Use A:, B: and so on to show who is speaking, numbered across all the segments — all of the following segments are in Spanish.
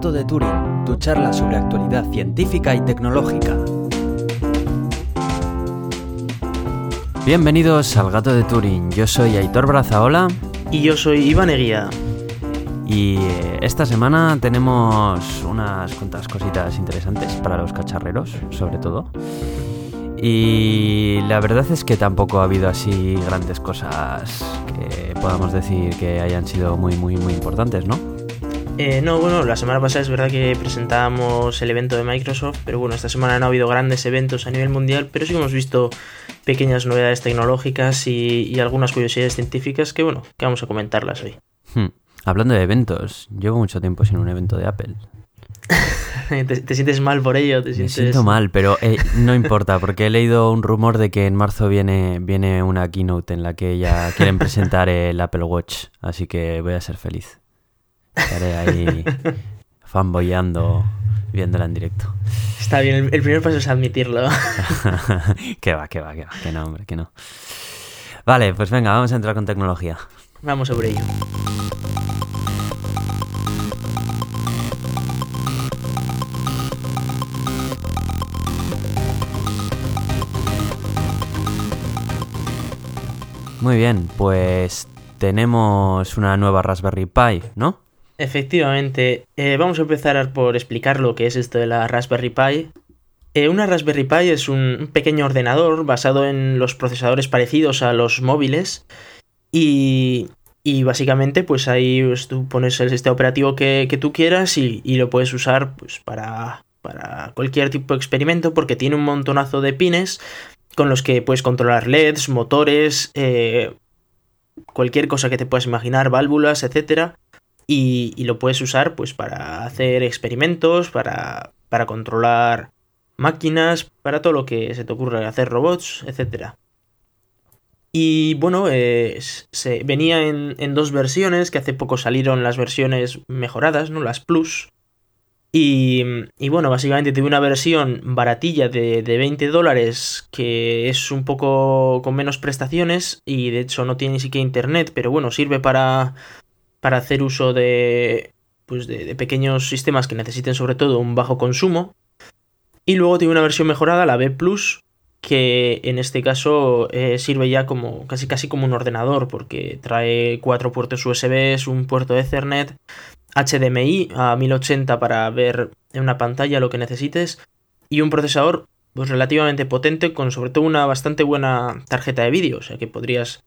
A: Gato de Turing, tu charla sobre actualidad científica y tecnológica. Bienvenidos al Gato de Turing, yo soy Aitor Brazaola.
B: Y yo soy Iván Eguía.
A: Y eh, esta semana tenemos unas cuantas cositas interesantes para los cacharreros, sobre todo. Y la verdad es que tampoco ha habido así grandes cosas que podamos decir que hayan sido muy, muy, muy importantes, ¿no?
B: Eh, no, bueno, la semana pasada es verdad que presentábamos el evento de Microsoft, pero bueno, esta semana no ha habido grandes eventos a nivel mundial, pero sí hemos visto pequeñas novedades tecnológicas y, algunas curiosidades científicas que, bueno, que vamos a comentarlas hoy.
A: Hmm. Hablando de eventos, llevo mucho tiempo sin un evento de Apple.
B: ¿Te, sientes mal por ello? ¿Te
A: Me siento mal, pero eh, no importa, porque he leído un rumor de que en marzo viene, viene una keynote en la que ya quieren presentar el Apple Watch, así que voy a ser feliz. Estaré ahí fanboyando viéndola en directo.
B: Está bien, el, primer paso es admitirlo.
A: que va, que va, que va, que no, hombre, que no. Vale, pues venga, vamos a entrar con tecnología.
B: Vamos sobre ello.
A: Muy bien, pues tenemos una nueva Raspberry Pi, ¿no?
B: Efectivamente, eh, vamos a empezar por explicar lo que es esto de la Raspberry Pi. Eh, una Raspberry Pi es un pequeño ordenador basado en los procesadores parecidos a los móviles y, básicamente pues ahí pues, tú pones el sistema operativo que, tú quieras y, lo puedes usar pues para, para cualquier tipo de experimento porque tiene un montonazo de pines con los que puedes controlar LEDs, motores, eh, cualquier cosa que te puedas imaginar, válvulas, etc. Y, lo puedes usar pues para hacer experimentos, para, para controlar máquinas, para todo lo que se te ocurra, hacer robots, etc. Y bueno, eh, se, venía en, en, dos versiones, que hace poco salieron las versiones mejoradas, ¿no? Las Plus. Y, bueno, básicamente tuve una versión baratilla de, de 20 dólares que es un poco con menos prestaciones y de hecho no tiene ni siquiera internet, pero bueno, sirve para, para hacer uso de, pues de, pequeños sistemas que necesiten sobre todo un bajo consumo. Y luego tiene una versión mejorada, la B Plus, que en este caso eh, sirve ya como casi casi como un ordenador porque trae cuatro puertos USB, un puerto Ethernet HDMI a 1080 para ver en una pantalla lo que necesites y un procesador pues relativamente potente con sobre todo una bastante buena tarjeta de vídeo, o sea que podrías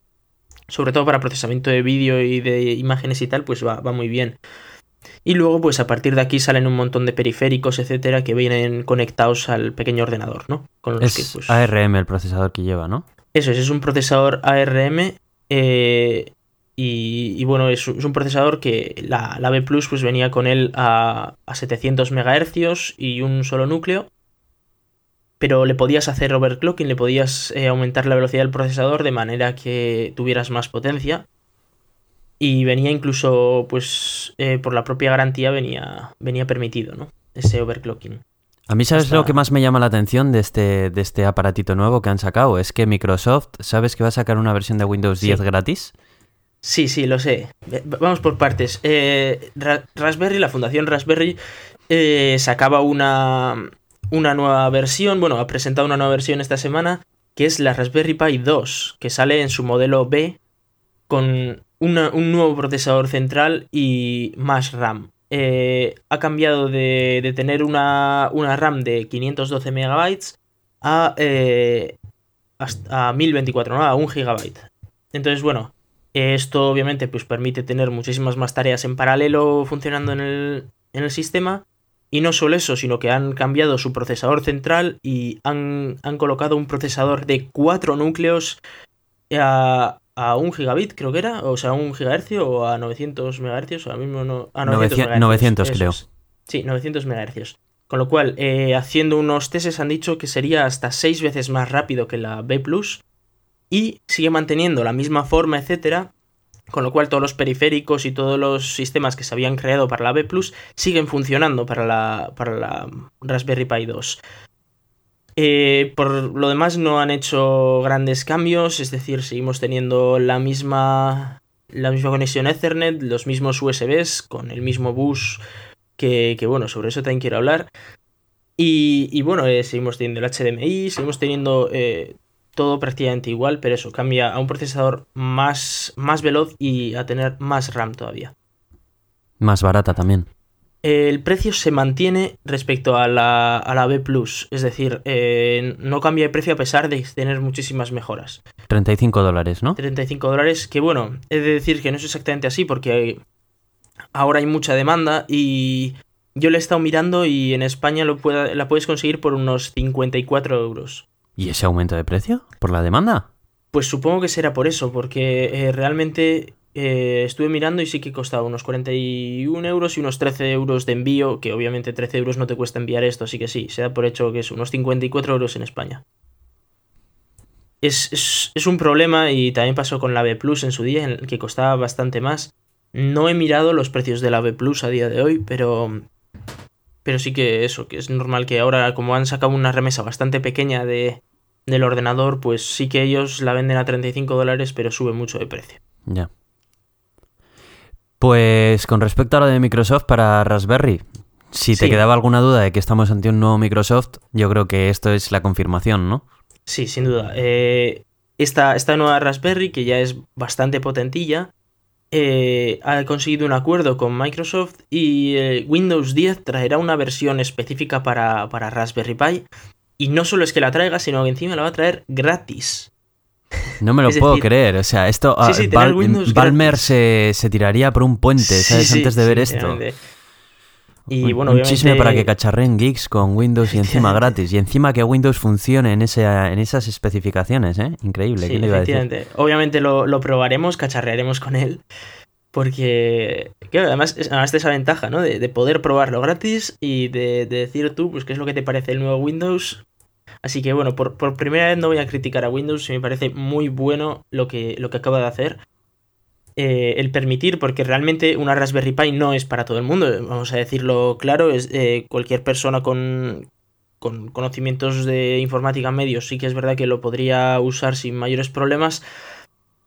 B: sobre todo para procesamiento de vídeo y de imágenes y tal, pues va, va, muy bien. Y luego, pues a partir de aquí salen un montón de periféricos, etcétera, que vienen conectados al pequeño ordenador, ¿no?
A: Con es pues ARM el procesador que lleva, ¿no?
B: Eso es, es un procesador ARM eh, y, bueno, es, un procesador que la, la B Plus pues venía con él a, a 700 MHz y un solo núcleo. Pero le podías hacer overclocking, le podías eh, aumentar la velocidad del procesador de manera que tuvieras más potencia. Y venía incluso, pues, eh, por la propia garantía venía, venía permitido, ¿no? Ese overclocking.
A: A mí, ¿sabes lo que más me llama la atención de este, de este aparatito nuevo que han sacado? Es que Microsoft, ¿sabes que va a sacar una versión de Windows 10 gratis?
B: Sí, sí, lo sé. Vamos por partes. Eh, Raspberry, la Fundación Raspberry, eh, sacaba una, una nueva versión, bueno, ha presentado una nueva versión esta semana, que es la Raspberry Pi 2, que sale en su modelo B con un nuevo procesador central y más RAM. Eh, ha cambiado de, tener una, una, RAM de 512 MB a, a 1024, ¿no? A 1 GB. Entonces, bueno, esto obviamente pues, permite tener muchísimas más tareas en paralelo funcionando en el, en el sistema. Y no solo eso, sino que han cambiado su procesador central y han, colocado un procesador de 4 núcleos a, a 1 gigabit, creo que era, o sea, a 1 gigahercio o a 900 megahercios, ahora mismo no, a
A: 900, 900, creo.
B: Sí, 900 megahercios. Con lo cual, eh, haciendo unos testes han dicho que sería hasta 6 veces más rápido que la B Plus y sigue manteniendo la misma forma, etcétera, con lo cual todos los periféricos y todos los sistemas que se habían creado para la B Plus siguen funcionando para la, para la Raspberry Pi 2. Eh, por lo demás no han hecho grandes cambios, es decir, seguimos teniendo la misma, la misma conexión Ethernet, los mismos USBs con el mismo bus que, bueno, sobre eso también quiero hablar. Y, y bueno, eh, seguimos teniendo el HDMI, seguimos teniendo eh, todo prácticamente igual, pero eso cambia a un procesador más, más veloz y a tener más RAM todavía.
A: Más barata también.
B: El precio se mantiene respecto a la, a la B Plus, es decir, eh, no cambia de precio a pesar de tener muchísimas mejoras.
A: 35 dólares, ¿no?
B: 35 dólares, que bueno, he de decir que no es exactamente así porque ahora hay mucha demanda y yo le he estado mirando y en España lo la puedes conseguir por unos 54 euros.
A: ¿Y ese aumento de precio? ¿Por la demanda?
B: Pues supongo que será por eso, porque eh, realmente eh, estuve mirando y sí que costaba unos 41 euros y unos 13 euros de envío, que obviamente 13 euros no te cuesta enviar esto, así que sí, se da por hecho que es unos 54 euros en España. Es, es- es un problema y también pasó con la B Plus en su día, en que costaba bastante más. No he mirado los precios de la B Plus a día de hoy, pero... Pero sí que eso, que es normal que ahora como han sacado una remesa bastante pequeña de, del ordenador, pues sí que ellos la venden a 35 dólares, pero sube mucho de precio.
A: Ya. Pues con respecto a lo de Microsoft para Raspberry, si te
B: Sí.
A: quedaba alguna duda de que estamos ante un nuevo Microsoft, yo creo que esto es la confirmación, ¿no?
B: Sí, sin duda. Eh, esta, esta nueva Raspberry, que ya es bastante potentilla, eh, ha conseguido un acuerdo con Microsoft y eh, Windows 10 traerá una versión específica para, para Raspberry Pi. Y no solo es que la traiga, sino que encima la va a traer gratis.
A: No me lo puedo
B: decir-
A: creer, o sea, esto
B: Sí,
A: ah,
B: sí,
A: Balmer
B: gratis.
A: se, se tiraría por un puente, ¿sabes?
B: Sí,
A: Antes de ver esto.
B: Y
A: Un-
B: bueno,
A: un
B: obviamente-
A: chisme para que cacharren geeks con Windows y encima gratis. Y encima que Windows funcione en, ese, en esas especificaciones, ¿eh? Increíble,
B: Sí,
A: ¿quién le iba a decir?
B: Obviamente lo, lo probaremos, cacharrearemos con él. Porque, claro, además, además de esa ventaja, ¿no? De, de poder probarlo gratis y de, de decir tú, pues, qué es lo que te parece el nuevo Windows. Así que, bueno, por, por primera vez no voy a criticar a Windows, me parece muy bueno lo que, lo que acaba de hacer. Eh, el permitir, porque realmente una Raspberry Pi no es para todo el mundo, vamos a decirlo claro, es eh, cualquier persona con, con conocimientos de informática medios sí que es verdad que lo podría usar sin mayores problemas,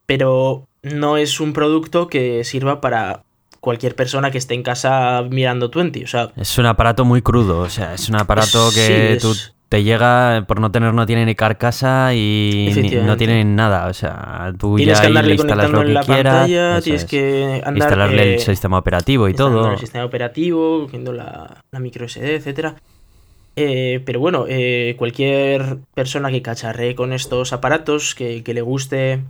B: pero no es un producto que sirva para cualquier persona que esté en casa mirando Twenty. O sea,
A: Es un aparato muy crudo, o sea, es un aparato
B: Sí,
A: que
B: es-
A: tú te llega, por no tener, no tiene ni carcasa y ni- no tiene nada, o sea, tú
B: tienes
A: ya
B: que andarle
A: instalas
B: conectando
A: lo
B: en la
A: quieras,
B: pantalla, tienes
A: es.
B: que andar
A: instalarle
B: eh,
A: el sistema operativo y todo.
B: el sistema operativo, cogiendo la, la micro SD, etcétera. Eh, pero bueno, eh, cualquier persona que cacharree con estos aparatos, que, que le guste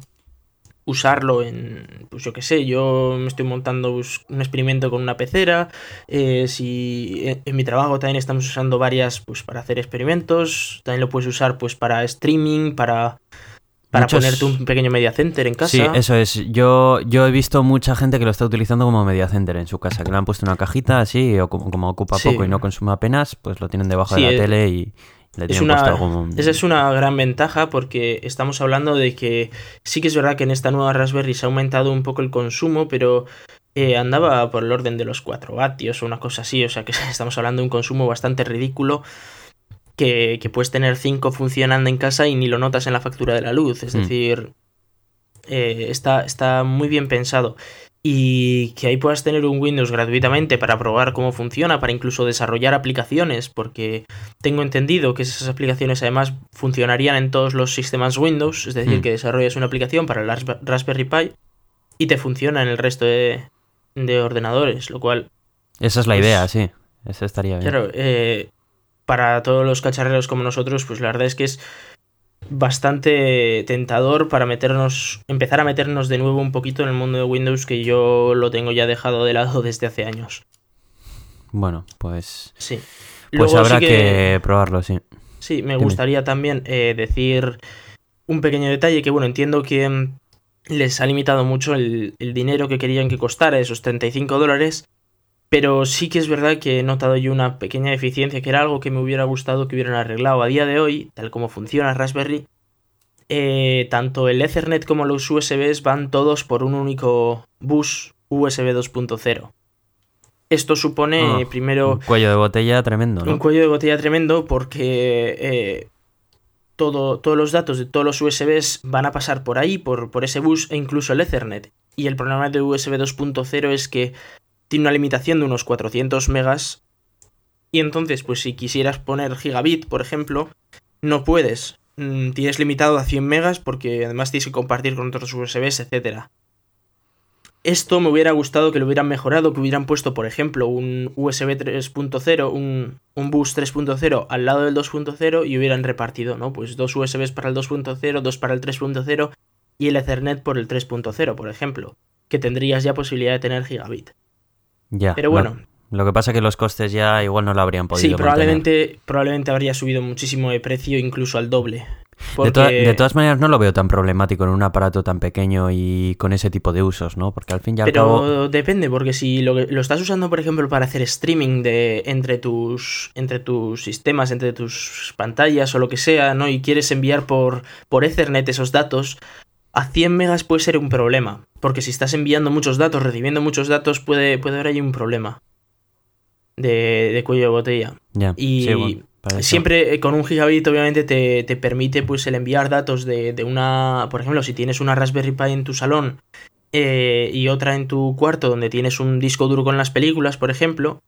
B: usarlo en, pues yo qué sé, yo me estoy montando pues, un experimento con una pecera, eh, si en, en mi trabajo también estamos usando varias pues para hacer experimentos, también lo puedes usar pues para streaming, para, para
A: Muchos-
B: ponerte un pequeño media center en casa.
A: Sí, eso es. Yo, yo he visto mucha gente que lo está utilizando como media center en su casa, que le han puesto una cajita así, o como, como ocupa
B: Sí.
A: poco y no consume apenas, pues lo tienen debajo
B: Sí,
A: de la
B: eh,
A: tele y le
B: Es una, esa es una gran ventaja porque estamos hablando de que sí que es verdad que en esta nueva Raspberry se ha aumentado un poco el consumo, pero eh, andaba por el orden de los 4 vatios o una cosa así, o sea que estamos hablando de un consumo bastante ridículo que, que puedes tener 5 funcionando en casa y ni lo notas en la factura de la luz, es
A: Mm.
B: decir, eh, está, está muy bien pensado. Y que ahí puedas tener un Windows gratuitamente para probar cómo funciona, para incluso desarrollar aplicaciones, porque tengo entendido que esas aplicaciones además funcionarían en todos los sistemas Windows, es decir,
A: Mm.
B: que desarrollas una aplicación para el Rasp- Raspberry Pi y te funciona en el resto de, de ordenadores, lo cual,
A: Esa es la
B: pues-
A: idea, sí. Eso estaría bien.
B: claro, eh, para todos los cacharreros como nosotros, pues la verdad es que es bastante tentador para meternos, empezar a meternos de nuevo un poquito en el mundo de Windows que yo lo tengo ya dejado de lado desde hace años.
A: Bueno, pues...
B: Sí.
A: Pues
B: Luego
A: habrá
B: sí
A: que... probarlo, sí.
B: Sí, me
A: Dime.
B: gustaría también eh, decir un pequeño detalle que, bueno, entiendo que les ha limitado mucho el, el dinero que querían que costara, esos 35 dólares, pero sí que es verdad que he notado yo una pequeña deficiencia, que era algo que me hubiera gustado que hubieran arreglado a día de hoy, tal como funciona Raspberry. eh, tanto el Ethernet como los USBs van todos por un único bus USB 2.0. Esto supone
A: Ah,
B: primero
A: Un cuello de botella tremendo, ¿no?
B: un cuello de botella tremendo porque eh, todo, todos los datos de todos los USBs van a pasar por ahí, por, por ese bus e incluso el Ethernet. Y el problema de USB 2.0 es que tiene una limitación de unos 400 megas. Y entonces, pues si quisieras poner gigabit, por ejemplo, no puedes. Mm, tienes limitado a 100 megas porque además tienes que compartir con otros USBs, etcétera. Esto me hubiera gustado que lo hubieran mejorado, que hubieran puesto, por ejemplo, un USB 3.0, un, un bus 3.0 al lado del 2.0 y hubieran repartido, ¿no? Pues dos USBs para el 2.0, dos para el 3.0 y el Ethernet por el 3.0, por ejemplo, que tendrías ya posibilidad de tener gigabit.
A: Ya.
B: Pero bueno.
A: Lo, que pasa es que los costes ya igual no lo habrían podido.
B: Sí, probablemente, probablemente habría subido muchísimo de precio, incluso al doble.
A: De, todas maneras, no lo veo tan problemático en un aparato tan pequeño y con ese tipo de usos, ¿no? Porque al fin y al
B: Pero depende, porque si lo, lo, estás usando, por ejemplo, para hacer streaming de entre tus, entre tus sistemas, entre tus pantallas o lo que sea, ¿no? Y quieres enviar por, por Ethernet esos datos, a 100 megas puede ser un problema. Porque si estás enviando muchos datos, recibiendo muchos datos, puede, puede haber ahí un problema de, de cuello de botella. Y Siempre eh, con un gigabit obviamente te, permite pues el enviar datos de, una, por ejemplo, si tienes una Raspberry Pi en tu salón eh, y otra en tu cuarto donde tienes un disco duro con las películas, por ejemplo,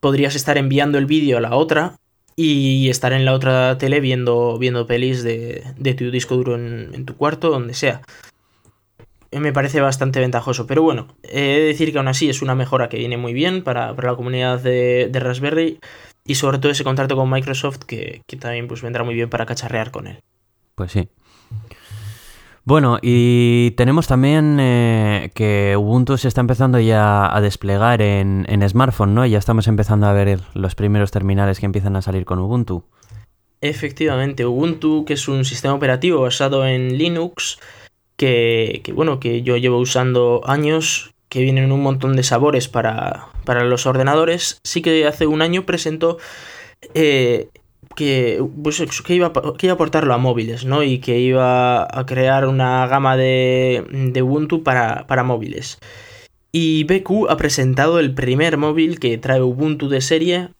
B: podrías estar enviando el vídeo a la otra y estar en la otra tele viendo, viendo pelis de, tu disco duro en, tu cuarto, donde sea. Eh, me parece bastante ventajoso, pero bueno, he de decir que aún así es una mejora que viene muy bien para, la comunidad de, de Raspberry y sobre todo ese contrato con Microsoft que, también pues vendrá muy bien para cacharrear con él.
A: Pues sí. Bueno, y tenemos también eh, que Ubuntu se está empezando ya a desplegar en, en smartphone, ¿no? Ya estamos empezando a ver los primeros terminales que empiezan a salir con Ubuntu.
B: Efectivamente, Ubuntu, que es un sistema operativo basado en Linux, que, que bueno, que yo llevo usando años, que vienen en un montón de sabores para, para los ordenadores, sí que hace un año presentó eh, que, pues, que, iba, que iba a aportarlo a móviles, ¿no? Y que iba a crear una gama de, de Ubuntu para, para móviles. Y BQ ha presentado el primer móvil que trae Ubuntu de serie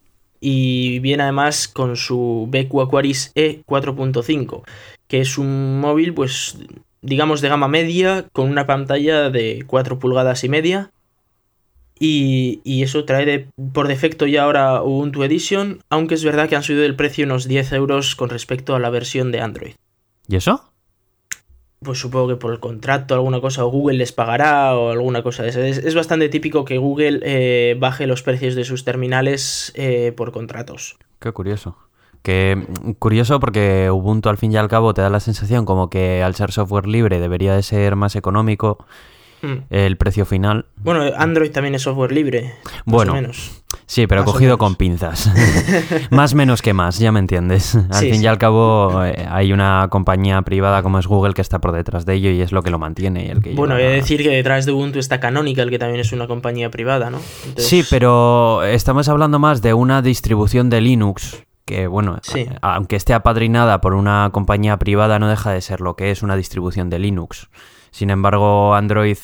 B: y viene además con su BQ Aquaris E 4.5, que es un móvil pues digamos de gama media con una pantalla de 4 pulgadas y media y, eso trae por defecto ya ahora Ubuntu Edition, aunque es verdad que han subido el precio unos 10 euros con respecto a la versión de Android.
A: ¿Y eso?
B: Pues supongo que por el contrato, alguna cosa, o Google les pagará o alguna cosa de esa. Es, bastante típico que Google eh, baje los precios de sus terminales eh, por contratos.
A: Qué curioso. Que curioso porque Ubuntu al fin y al cabo te da la sensación como que al ser software libre debería de ser más económico mm. el precio final.
B: Bueno, Android también es software libre.
A: Bueno, menos. sí, pero cogido con pinzas. más menos que más, ya me entiendes. Al fin y al cabo eh, hay una compañía privada como es Google que está por detrás de ello y es lo que lo mantiene. Y el que
B: bueno, he de decir que detrás de Ubuntu está Canonical, que también es una compañía privada, ¿no?
A: Sí, pero estamos hablando más de una distribución de Linux que bueno, aunque esté apadrinada por una compañía privada, no deja de ser lo que es una distribución de Linux. Sin embargo, Android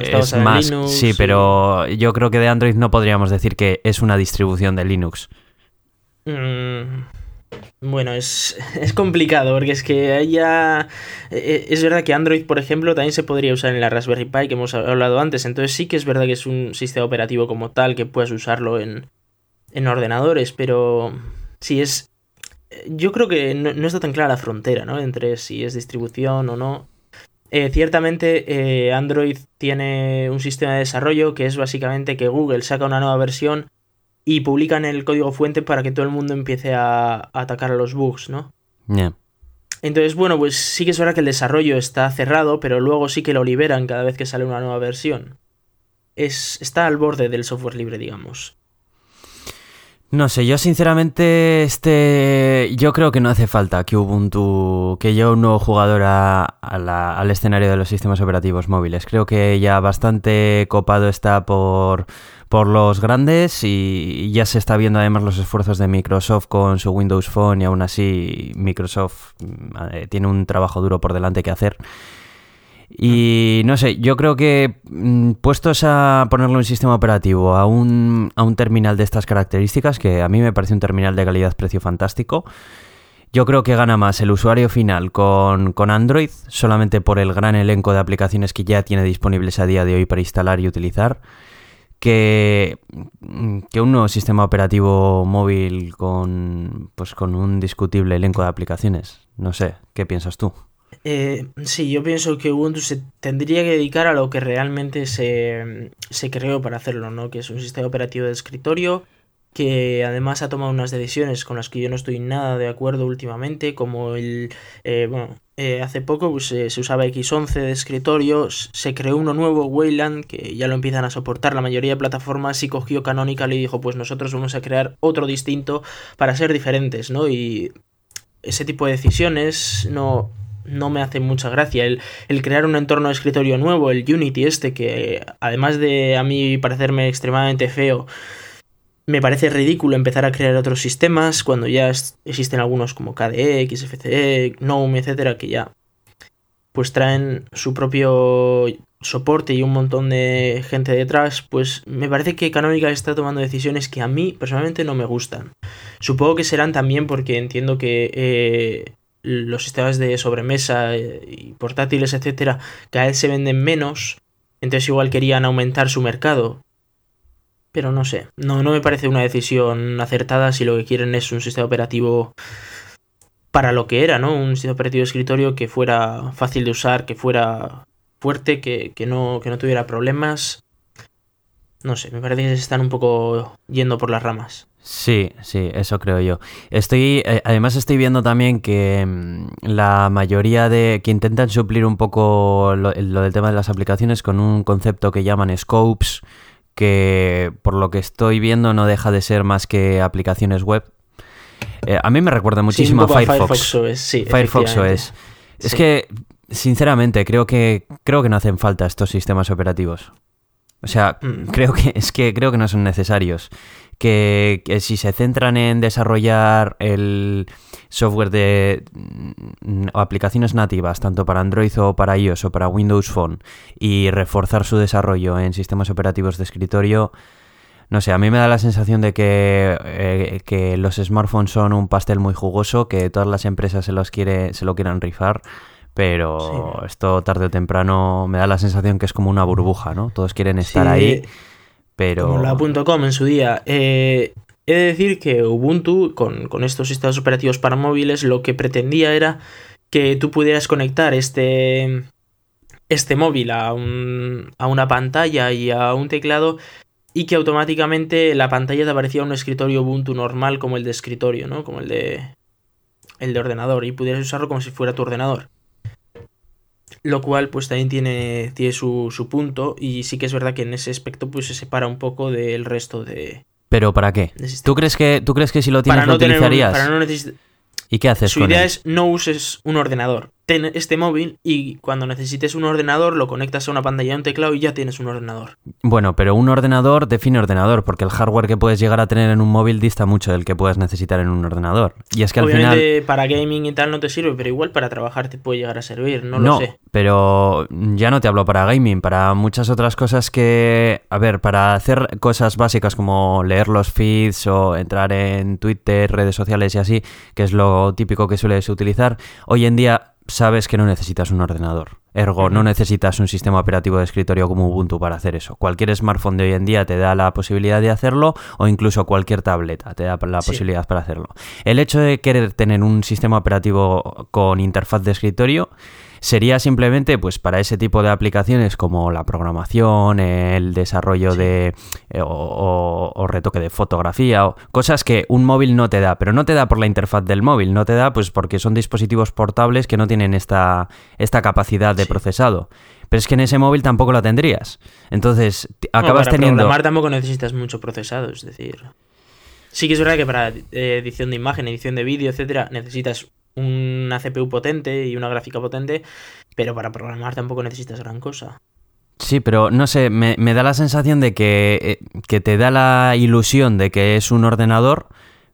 A: es más... sí, pero yo creo que de Android no podríamos decir que es una distribución de Linux.
B: Mm, bueno, es, es, complicado porque es que ya... E, e, es verdad que Android, por ejemplo, también se podría usar en la Raspberry Pi que hemos hablado antes. Entonces sí que es verdad que es un sistema operativo como tal que puedes usarlo en, en ordenadores, pero si es... Yo creo que no, está tan clara la frontera, ¿no? Entre si es distribución o no. Eh, ciertamente eh, Android tiene un sistema de desarrollo que es básicamente que Google saca una nueva versión y publican el código fuente para que todo el mundo empiece a, atacar a los bugs, ¿no? Entonces, bueno, pues sí que es verdad que el desarrollo está cerrado, pero luego sí que lo liberan cada vez que sale una nueva versión. Es, está al borde del software libre, digamos.
A: No sé, yo sinceramente, este, yo creo que no hace falta que Ubuntu, que lleve un nuevo jugador al escenario de los sistemas operativos móviles. Creo que ya bastante copado está por, por los grandes y ya se está viendo además los esfuerzos de Microsoft con su Windows Phone y aún así Microsoft mm, eh, tiene un trabajo duro por delante que hacer. Y no sé, yo creo que mm, puestos a ponerle un sistema operativo a un, a un terminal de estas características, que a mí me parece un terminal de calidad-precio fantástico, yo creo que gana más el usuario final con, con, Android, solamente por el gran elenco de aplicaciones que ya tiene disponibles a día de hoy para instalar y utilizar, que, que un nuevo sistema operativo móvil con, pues, con un discutible elenco de aplicaciones. No sé, ¿qué piensas tú?
B: Eh, sí, yo pienso que Ubuntu se tendría que dedicar a lo que realmente se, se creó para hacerlo, ¿no? Que es un sistema operativo de escritorio que además ha tomado unas decisiones con las que yo no estoy nada de acuerdo últimamente, como el, eh, bueno, eh, hace poco pues, se usaba X11 de escritorio, se creó uno nuevo, Wayland, que ya lo empiezan a soportar la mayoría de plataformas y cogió Canonical y dijo, pues nosotros vamos a crear otro distinto para ser diferentes, ¿no? Y ese tipo de decisiones no, no me hace mucha gracia. El, el, crear un entorno de escritorio nuevo, el Unity este, que además de a mí parecerme extremadamente feo, me parece ridículo empezar a crear otros sistemas cuando ya existen algunos como KDE, XFCE, GNOME, etcétera, que ya pues traen su propio soporte y un montón de gente detrás, pues me parece que Canonical está tomando decisiones que a mí personalmente no me gustan. Supongo que serán también porque entiendo que eh, los sistemas de sobremesa eh, y portátiles, etcétera, cada vez se venden menos, entonces igual querían aumentar su mercado. Pero no sé, no, no me parece una decisión acertada si lo que quieren es un sistema operativo para lo que era, ¿no? Un sistema operativo de escritorio que fuera fácil de usar, que fuera fuerte, que, que, no, que no tuviera problemas. No sé, me parece que se están un poco yendo por las ramas.
A: Sí, sí, eso creo yo. Estoy, eh, además estoy viendo también que mm, la mayoría de que intentan suplir un poco lo, lo, del tema de las aplicaciones con un concepto que llaman scopes, que por lo que estoy viendo no deja de ser más que aplicaciones web. Eh, a mí me recuerda muchísimo
B: sí,
A: a Firefox.
B: Firefox OS, sí,
A: Firefox OS. Es
B: Sí.
A: que, sinceramente, creo que creo que no hacen falta estos sistemas operativos. O sea,
B: Mm.
A: creo que es que creo que no son necesarios. Que, que si se centran en desarrollar el software de mm, o aplicaciones nativas, tanto para Android o para iOS o para Windows Phone, y reforzar su desarrollo en sistemas operativos de escritorio, no sé, a mí me da la sensación de que, eh, que los smartphones son un pastel muy jugoso, que todas las empresas se los quiere, se lo quieran rifar, pero
B: Sí.
A: esto tarde o temprano me da la sensación que es como una burbuja, ¿no? Todos quieren estar
B: Sí,
A: ahí, pero...
B: Como la .com en su día. Eh, he de decir que Ubuntu, con, con estos sistemas operativos para móviles, lo que pretendía era que tú pudieras conectar este, este móvil a, un, a una pantalla y a un teclado y que automáticamente la pantalla te aparecía un escritorio Ubuntu normal como el de escritorio, ¿no? Como el de, el de ordenador y pudieras usarlo como si fuera tu ordenador. Lo cual pues también tiene, tiene su, su punto y sí que es verdad que en ese aspecto pues se separa un poco del resto de,
A: ¿Pero para qué? ¿Tú crees que, tú crees que si lo tienes
B: para
A: lo
B: no tener un-
A: utilizarías?
B: para no
A: ¿Y qué haces
B: su
A: con
B: idea
A: él?
B: es no uses un ordenador. Ten este móvil y cuando necesites un ordenador lo conectas a una pantalla y un teclado y ya tienes un ordenador.
A: Bueno, pero un ordenador define ordenador, porque el hardware que puedes llegar a tener en un móvil dista mucho del que puedas necesitar en un ordenador. Y es que al final...
B: Obviamente para gaming y tal no te sirve, pero igual para trabajar te puede llegar a servir, no, lo sé.
A: pero ya no te hablo para gaming, para muchas otras cosas que, a ver, para hacer cosas básicas como leer los feeds o entrar en Twitter, redes sociales y así, que es lo típico que sueles utilizar, hoy en día sabes que no necesitas un ordenador. Ergo, no necesitas un sistema operativo de escritorio como Ubuntu para hacer eso. Cualquier smartphone de hoy en día te da la posibilidad de hacerlo o incluso cualquier tableta te da la
B: Sí.
A: posibilidad para hacerlo. El hecho de querer tener un sistema operativo con interfaz de escritorio sería simplemente pues para ese tipo de aplicaciones como la programación, el desarrollo
B: Sí.
A: de eh, o, o- o retoque de fotografía o cosas que un móvil no te da, pero no te da por la interfaz del móvil, no te da pues porque son dispositivos portables que no tienen esta, esta capacidad de
B: Sí.
A: procesado. Pero es que en ese móvil tampoco la tendrías. Entonces, acabas
B: para
A: teniendo
B: programar tampoco necesitas mucho procesado, es decir. Sí que es verdad que para eh, edición de imagen, edición de vídeo, etcétera, necesitas una CPU potente y una gráfica potente, pero para programar tampoco necesitas gran cosa.
A: Sí, pero no sé, me, me da la sensación de que, eh, que te da la ilusión de que es un ordenador,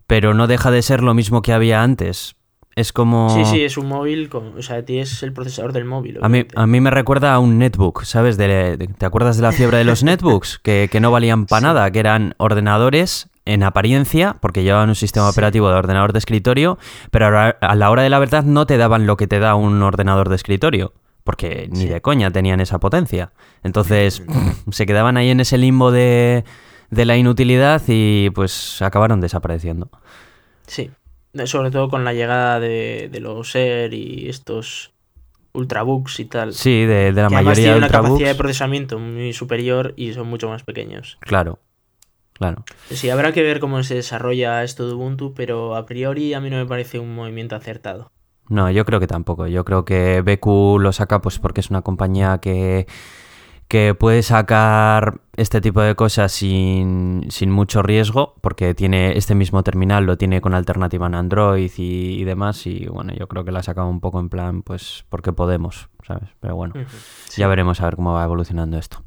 A: pero no deja de ser lo mismo que había antes. Es como...
B: Sí, sí, es un móvil, con, o sea, tienes el procesador del móvil.
A: A mí, a mí me recuerda a un netbook, ¿sabes? De- de- ¿Te acuerdas de la fiebre de los netbooks? Que, que no valían para
B: Sí.
A: nada, que eran ordenadores en apariencia, porque llevaban un sistema
B: Sí.
A: operativo de ordenador de escritorio, pero a la- a la hora de la verdad no te daban lo que te da un ordenador de escritorio. porque ni de coña tenían esa potencia. Entonces se quedaban ahí en ese limbo de, de la inutilidad y pues acabaron desapareciendo.
B: Sí, sobre todo con la llegada de, de los Air y estos ultrabooks y tal.
A: Sí, de, de la
B: que
A: mayoría
B: además tienen
A: de
B: una
A: ultrabooks.
B: capacidad de procesamiento muy superior y son mucho más pequeños.
A: Claro, claro.
B: Sí, habrá que ver cómo se desarrolla esto de Ubuntu, pero a priori a mí no me parece un movimiento acertado.
A: No, yo creo que tampoco. Yo creo que BQ lo saca pues porque es una compañía que, que puede sacar este tipo de cosas sin, sin mucho riesgo, porque tiene este mismo terminal, lo tiene con alternativa en Android y, y demás, y bueno, yo creo que la ha sacado un poco en plan, pues porque podemos, ¿sabes? Pero bueno, ya veremos a ver cómo va evolucionando esto.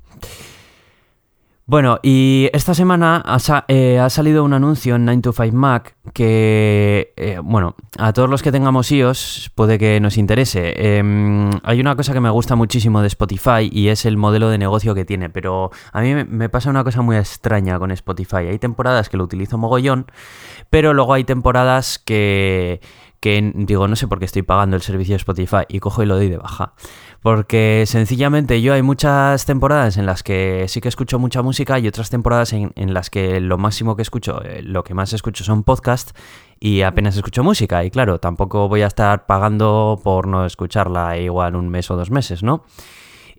A: Bueno, y esta semana ha, eh, salido un anuncio en 9to5Mac que, eh, bueno, a todos los que tengamos iOS puede que nos interese. Em, hay una cosa que me gusta muchísimo de Spotify y es el modelo de negocio que tiene, pero a mí me pasa una cosa muy extraña con Spotify. Hay temporadas que lo utilizo mogollón, pero luego hay temporadas que, que digo, no sé por qué estoy pagando el servicio de Spotify y cojo y lo doy de baja. Porque sencillamente yo hay muchas temporadas en las que sí que escucho mucha música y otras temporadas en, en las que lo máximo que escucho, eh, lo que más escucho son podcasts y apenas escucho música. Y claro, tampoco voy a estar pagando por no escucharla igual un mes o dos meses, ¿no?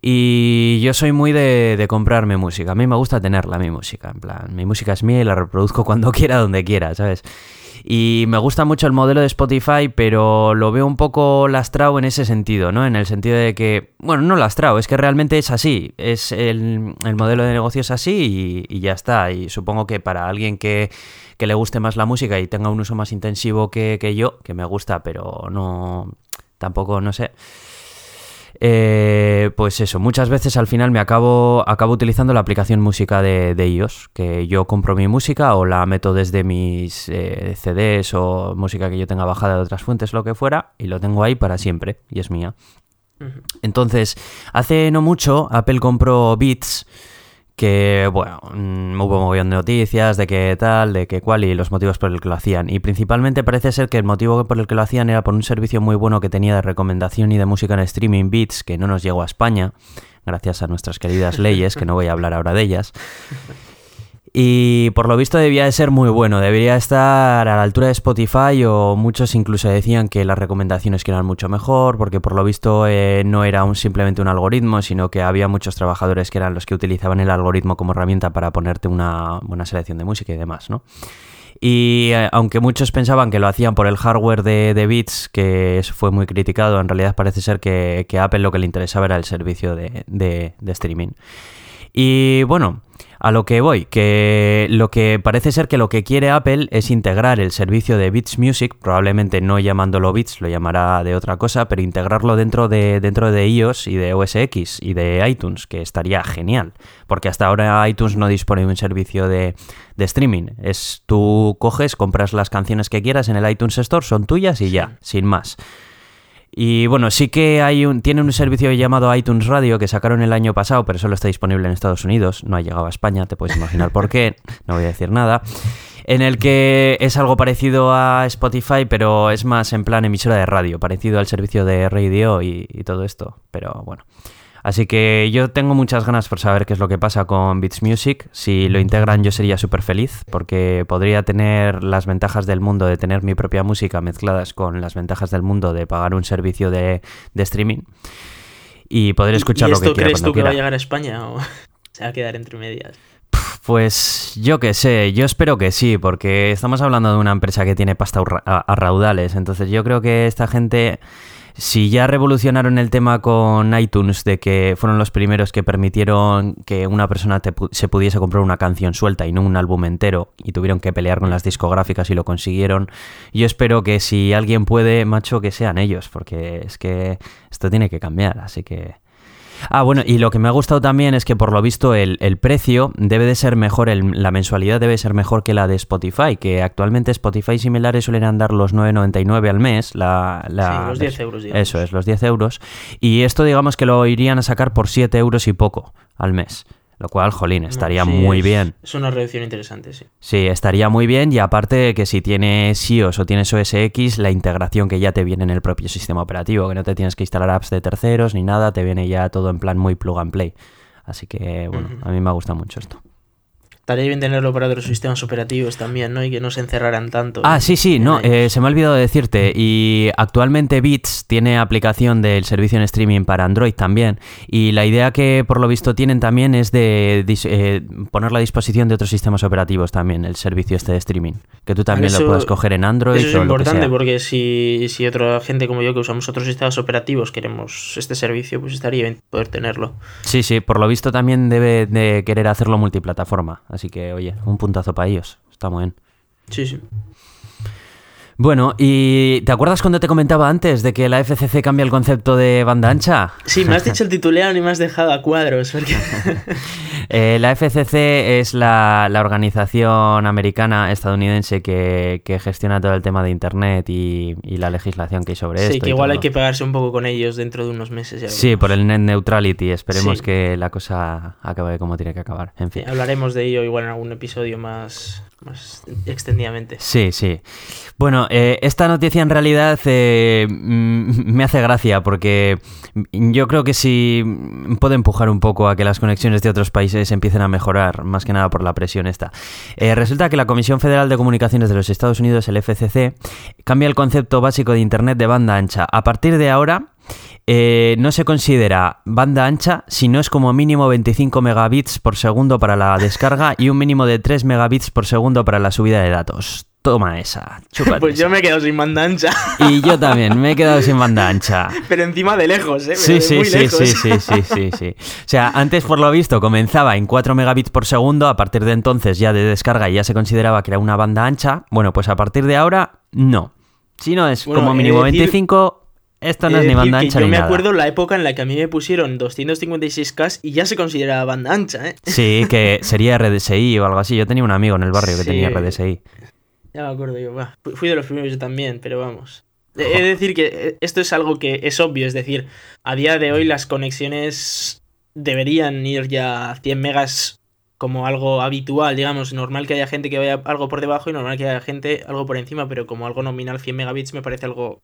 A: Y yo soy muy de, de comprarme música. A mí me gusta tenerla, mi música. En plan, mi música es mía y la reproduzco cuando quiera, donde quiera, ¿sabes? Y me gusta mucho el modelo de Spotify, pero lo veo un poco lastrado en ese sentido, ¿no? En el sentido de que, bueno, no lastrado, es que realmente es así. Es el, el modelo de negocio es así y, ya está. Y supongo que para alguien que, que le guste más la música y tenga un uso más intensivo que, que yo, que me gusta, pero no. Tampoco, no sé. Eh, pues eso, muchas veces al final me acabo, acabo utilizando la aplicación música de, de iOS, que yo compro mi música o la meto desde mis eh, CDs o música que yo tenga bajada de otras fuentes, lo que fuera, y lo tengo ahí para siempre, y es mía. Entonces, hace no mucho Apple compró Beats, que, bueno, mm, hubo montón de noticias de que tal, de que cuál y los motivos por el que lo hacían. Y principalmente parece ser que el motivo por el que lo hacían era por un servicio muy bueno que tenía de recomendación y de música en streaming Beats, que no nos llegó a España, gracias a nuestras queridas leyes, que no voy a hablar ahora de ellas. Y por lo visto debía de ser muy bueno, debería estar a la altura de Spotify o muchos incluso decían que las recomendaciones eran mucho mejor, porque por lo visto eh, no era un, simplemente un algoritmo, sino que había muchos trabajadores que eran los que utilizaban el algoritmo como herramienta para ponerte una buena selección de música y demás, ¿no? Y eh, aunque muchos pensaban que lo hacían por el hardware de, de Beats, que eso fue muy criticado, en realidad parece ser que, Apple lo que le interesaba era el servicio de- de streaming. Y bueno, a lo que voy, que lo que parece ser que lo que quiere Apple es integrar el servicio de Beats Music, probablemente no llamándolo Beats, lo llamará de otra cosa, pero integrarlo dentro de, dentro de iOS y de OS X y de iTunes, que estaría genial, porque hasta ahora iTunes no dispone de un servicio de, de streaming. Es tú coges, compras las canciones que quieras en el iTunes Store, son tuyas y ya, sin más. Y bueno, sí que hay un, tiene un servicio llamado iTunes Radio que sacaron el año pasado, pero solo está disponible en Estados Unidos, no ha llegado a España, te puedes imaginar por qué, no voy a decir nada. En el que es algo parecido a Spotify, pero es más en plan emisora de radio, parecido al servicio de radio y, y todo esto. Pero bueno. Así que yo tengo muchas ganas por saber qué es lo que pasa con Beats Music. Si lo integran yo sería súper feliz porque podría tener las ventajas del mundo de tener mi propia música mezcladas con las ventajas del mundo de pagar un servicio de, de streaming y poder escuchar
B: ¿Y
A: lo que quiera
B: crees tú que va a llegar a España o se va a quedar entre medias?
A: Pues yo qué sé, yo espero que sí, porque estamos hablando de una empresa que tiene pasta a raudales, entonces yo creo que esta gente, si ya revolucionaron el tema con iTunes, de que fueron los primeros que permitieron que una persona te pu- se pudiese comprar una canción suelta y no un álbum entero, y tuvieron que pelear con las discográficas y lo consiguieron, yo espero que si alguien puede, macho, que sean ellos, porque es que esto tiene que cambiar, así que... Ah, bueno, y lo que me ha gustado también es que por lo visto el, el precio debe de ser mejor, el- la mensualidad debe ser mejor que la de Spotify, que actualmente Spotify similares suelen andar los 9,99 al mes. La, la-
B: Sí, los 10 euros, digamos.
A: Eso es, los 10 euros. Y esto digamos que lo irían a sacar por 7 euros y poco al mes. Lo cual, jolín, estaría
B: Sí,
A: muy
B: es-
A: bien.
B: Es una reducción interesante, sí.
A: Sí, estaría muy bien y aparte que si tienes iOS o tienes OS X, la integración que ya te viene en el propio sistema operativo, que no te tienes que instalar apps de terceros ni nada, te viene ya todo en plan muy plug and play. Así que, bueno, a mí me gusta mucho esto.
B: Estaría bien tenerlo para otros sistemas operativos también, ¿no? Y que no se encerraran tanto.
A: Ah, sí, sí, no, eh, se me ha olvidado decirte. Y actualmente Bits tiene aplicación del servicio en streaming para Android también. Y la idea que por lo visto tienen también es de eh, ponerlo a disposición de otros sistemas operativos también, el servicio este de streaming. Que tú también
B: Eso-
A: lo puedes coger en Android
B: Eso es
A: o lo que
B: importante
A: sea.
B: porque si, si otra gente como yo que usamos otros sistemas operativos queremos este servicio, pues estaría bien poder tenerlo.
A: Sí, sí, por lo visto también debe de querer hacerlo multiplataforma. Así que, oye, un puntazo para ellos. Está muy bien.
B: Sí, sí.
A: Bueno, ¿y te acuerdas cuando te comentaba antes de que la FCC cambia el concepto de banda ancha?
B: Sí, me has dicho el tituleado y me has dejado a cuadros. Porque...
A: Eh, la FCC es la, la organización americana estadounidense que, que gestiona todo el tema de Internet y, y la legislación que hay sobre esto.
B: sí, que igual hay que pegarse un poco con ellos dentro de unos meses. ya
A: Sí, por el net neutrality. Esperemos
B: Sí.
A: que la cosa acabe como tiene que acabar. En fin.
B: Sí, hablaremos de ello igual en algún episodio más, más extendidamente.
A: Sí, sí. Bueno, eh, esta noticia en realidad eh, mm, me hace gracia porque yo creo que sí puede empujar un poco a que las conexiones de otros países empiecen a mejorar, más que nada por la presión esta. Eh, resulta que la Comisión Federal de Comunicaciones de los Estados Unidos, el FCC, cambia el concepto básico de Internet de banda ancha. A partir de ahora... eh, no se considera banda ancha si no es como mínimo 25 megabits por segundo para la descarga y un mínimo de 3 megabits por segundo para la subida de datos. Toma esa, chúpate
B: Pues yo
A: esa.
B: me he quedado sin banda ancha,
A: Y yo también, me he quedado sin banda ancha.
B: pero encima de lejos, ¿eh? Pero
A: Sí, sí,
B: muy
A: sí,
B: lejos.
A: sí, sí, sí, sí, sí. O sea, antes por lo visto comenzaba en 4 megabits por segundo, a partir de entonces ya de descarga ya se consideraba que era una banda ancha. Bueno, pues a partir de ahora, no. Si no es
B: Bueno,
A: como mínimo
B: decir-
A: 25, esto no es
B: de
A: ni banda
B: que
A: ancha
B: yo
A: ni
B: me
A: nada.
B: acuerdo la época en la que a mí me pusieron 256K y ya se consideraba banda ancha, ¿eh?
A: Sí, que sería RDSI o algo así. Yo tenía un amigo en el barrio que tenía RDSI.
B: Ya me acuerdo yo, va. Fui- de los primeros yo también, pero vamos. He de decir que eh, esto es algo que es obvio, es decir, a día de hoy las conexiones deberían ir ya a 100 megas como algo habitual, digamos, normal que haya gente que vaya algo por debajo y normal que haya gente algo por encima, pero como algo nominal 100 megabits me parece algo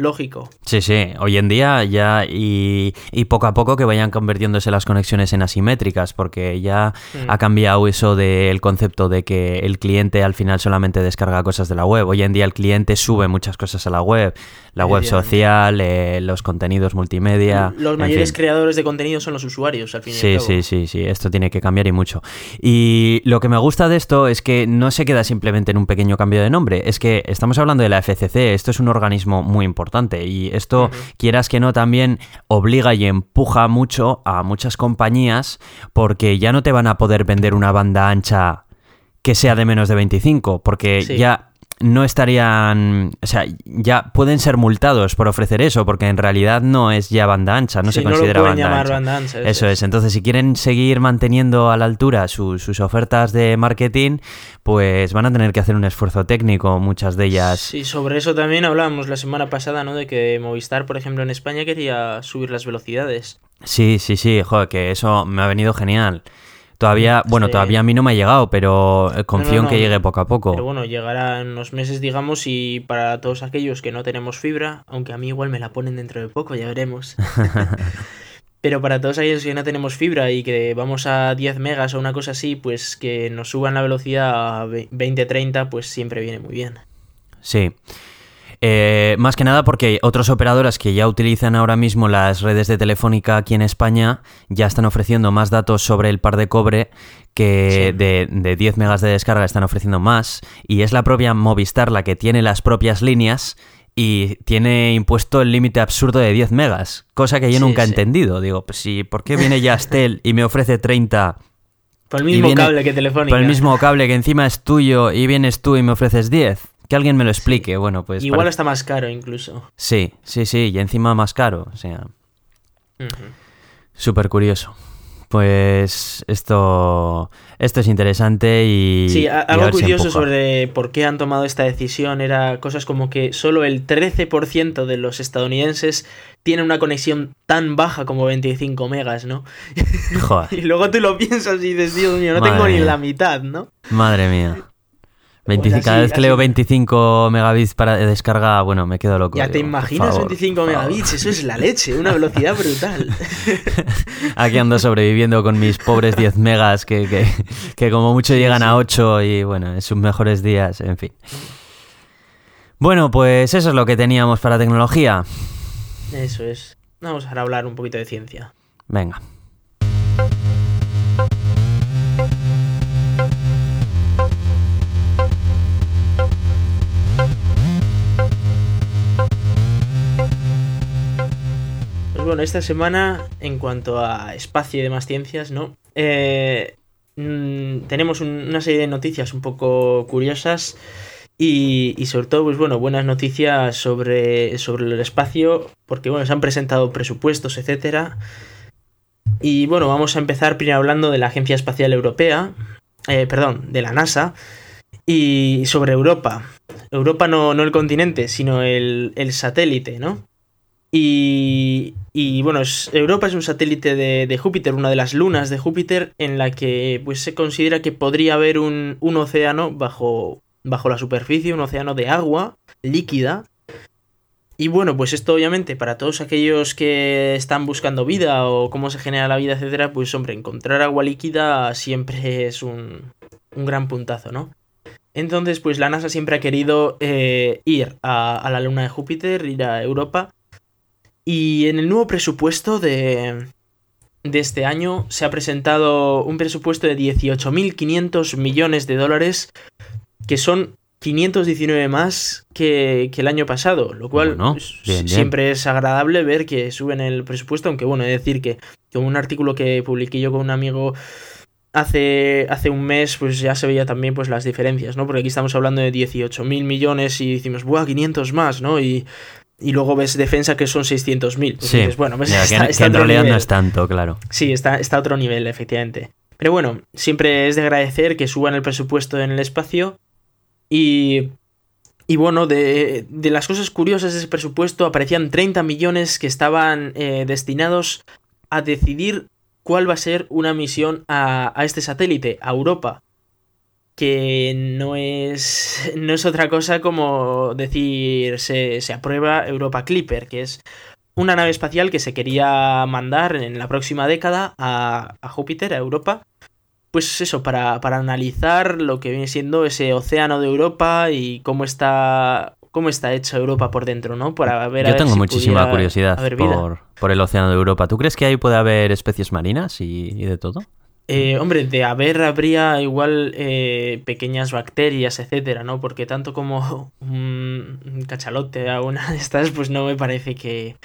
B: lógico.
A: Sí, sí, hoy en día ya y, y poco a poco que vayan convirtiéndose las conexiones en asimétricas, porque ya
B: Mm.
A: ha cambiado eso del concepto de que el cliente al final solamente descarga cosas de la web. Hoy en día el cliente sube muchas cosas a la web, la web social, eh, los contenidos multimedia.
B: Los mayores
A: fin.
B: creadores de contenido son los usuarios, al fin y al
A: Sí,
B: cabo.
A: sí, sí, sí, esto tiene que cambiar y mucho. Y lo que me gusta de esto es que no se queda simplemente en un pequeño cambio de nombre, es que estamos hablando de la FCC, esto es un organismo muy importante y esto, quieras que no, también obliga y empuja mucho a muchas compañías porque ya no te van a poder vender una banda ancha que sea de menos de 25, porque
B: Sí.
A: ya no estarían, o sea, ya pueden ser multados por ofrecer eso, porque en realidad no es ya banda ancha, no
B: Sí,
A: se considera
B: no lo pueden
A: banda
B: llamar
A: ancha.
B: banda ancha.
A: Eso es, entonces si quieren seguir manteniendo a la altura su- sus ofertas de marketing, pues van a tener que hacer un esfuerzo técnico, muchas de ellas.
B: Sí, sobre eso también hablábamos la semana pasada, ¿no? De que Movistar, por ejemplo, en España quería subir las velocidades.
A: Sí, sí, sí, joder, que eso me ha venido genial. Todavía, bueno,
B: Sí.
A: todavía a mí no me ha llegado, pero eh, confío
B: No, no,
A: en que llegue poco a poco.
B: Pero bueno, llegará en unos meses, digamos, y para todos aquellos que no tenemos fibra, aunque a mí igual me la ponen dentro de poco, ya veremos. Pero para todos aquellos que no tenemos fibra y que vamos a 10 megas o una cosa así, pues que nos suban la velocidad a 20-30, pues siempre viene muy bien.
A: Sí. Eh, más que nada porque otras operadoras que ya utilizan ahora mismo las redes de Telefónica aquí en España ya están ofreciendo más datos sobre el par de cobre que
B: Sí.
A: de, de 10 megas de descarga están ofreciendo más y es la propia Movistar la que tiene las propias líneas y tiene impuesto el límite absurdo de 10 megas, cosa que yo
B: Sí,
A: nunca he entendido. Digo, pues sí, ¿por qué viene ya Astel y me ofrece 30
B: Por el mismo
A: viene-
B: cable que Telefónica.
A: por el mismo cable que encima es tuyo y vienes tú y me ofreces 10? Que alguien me lo explique. Bueno, pues
B: Igual
A: parece-
B: está más caro incluso.
A: Sí, sí, sí, y encima más caro, o sea,
B: Ujú.
A: súper curioso. Pues esto, esto es interesante y...
B: Sí, algo curioso sobre por qué han tomado esta decisión era cosas como que solo el 13% de los estadounidenses tiene una conexión tan baja como 25 megas, ¿no? Joder. y luego tú lo piensas y dices, Dios mío, no tengo ni la mitad, ¿no?
A: Madre mía. 25, cada vez que leo 25 megabits para descarga, bueno, me quedo loco.
B: Ya te imaginas 25 megabits, eso es la leche, una velocidad brutal.
A: Aquí ando sobreviviendo con mis pobres 10 megas que, que, como mucho llegan a 8 y bueno, en sus mejores días, en fin. Bueno, pues eso es lo que teníamos para tecnología.
B: Eso es. Vamos a hablar un poquito de ciencia.
A: Venga.
B: Bueno, esta semana, en cuanto a espacio y demás ciencias, ¿no? Eh, mm, tenemos una serie de noticias un poco curiosas y, sobre todo, pues bueno, buenas noticias sobre, sobre el espacio, porque bueno, se han presentado presupuestos, etcétera. Y bueno, vamos a empezar primero hablando de la Agencia Espacial Europea, eh, perdón, de la NASA, y sobre Europa. Europa no, no el continente, sino el, el satélite, ¿no? Y, bueno, Europa es un satélite de, Júpiter, una de las lunas de Júpiter, en la que pues, se considera que podría haber un, océano bajo, bajo la superficie, un océano de agua líquida. Y bueno, pues esto obviamente para todos aquellos que están buscando vida o cómo se genera la vida, etcétera, pues hombre, encontrar agua líquida siempre es un, un gran puntazo, ¿no? Entonces, pues la NASA siempre ha querido eh, ir a, a la luna de Júpiter, ir a Europa y en el nuevo presupuesto de, de este año se ha presentado un presupuesto de 18.500 millones de dólares, que son 519 más que, el año pasado, lo cual siempre es agradable ver que suben el presupuesto, aunque bueno, he decir que, con un artículo que publiqué yo con un amigo hace, hace un mes, pues ya se veía también pues las diferencias, ¿no? Porque aquí estamos hablando de 18.000 millones y decimos, ¡buah, 500 más, ¿no? Y y luego ves defensa que son 600.000. Pues
A: sí, bueno, pues que, en realidad no es tanto, claro.
B: Sí, está, está a otro nivel, efectivamente. Pero bueno, siempre es de agradecer que suban el presupuesto en el espacio. Y, y bueno, de, de las cosas curiosas de ese presupuesto aparecían 30 millones que estaban eh, destinados a decidir cuál va a ser una misión a, a este satélite, a Europa que no es, no es otra cosa como decir se, se aprueba Europa Clipper, que es una nave espacial que se quería mandar en la próxima década a, a Júpiter, a Europa. Pues eso, para, para, analizar lo que viene siendo ese océano de Europa y cómo está cómo está hecha Europa por dentro, ¿no? Para ver,
A: Yo tengo muchísima curiosidad por, por, el océano de Europa. ¿Tú crees que ahí puede haber especies marinas y, y de todo?
B: Eh, hombre, de haber habría igual eh, pequeñas bacterias, etcétera, ¿no? Porque tanto como un, cachalote a una de estas, pues no me parece que,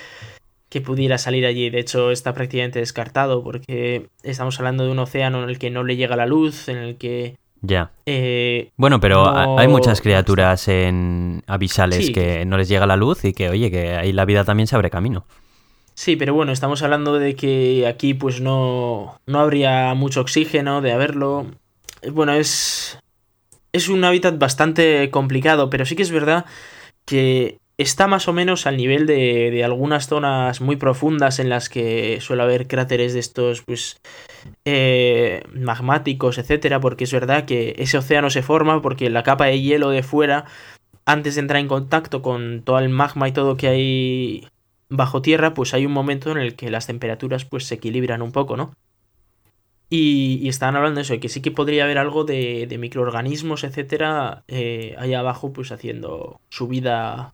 B: que pudiera salir allí. De hecho, está prácticamente descartado porque estamos hablando de un océano en el que no le llega la luz, en el que...
A: Ya. Eh, bueno, pero hay muchas criaturas en avisales que no les llega la luz y que, oye, que ahí la vida también se abre camino.
B: Sí, pero bueno, estamos hablando de que aquí pues no, no habría mucho oxígeno, de haberlo. Bueno, es, es un hábitat bastante complicado, pero sí que es verdad que está más o menos al nivel de, de, algunas zonas muy profundas en las que suele haber cráteres de estos pues eh, magmáticos, etcétera, porque es verdad que ese océano se forma porque la capa de hielo de fuera antes de entrar en contacto con todo el magma y todo que hay bajo tierra, pues hay un momento en el que las temperaturas pues se equilibran un poco, ¿no? Y, estaban hablando de eso, de que sí que podría haber algo de, microorganismos, etcétera, eh, ahí abajo, pues haciendo su vida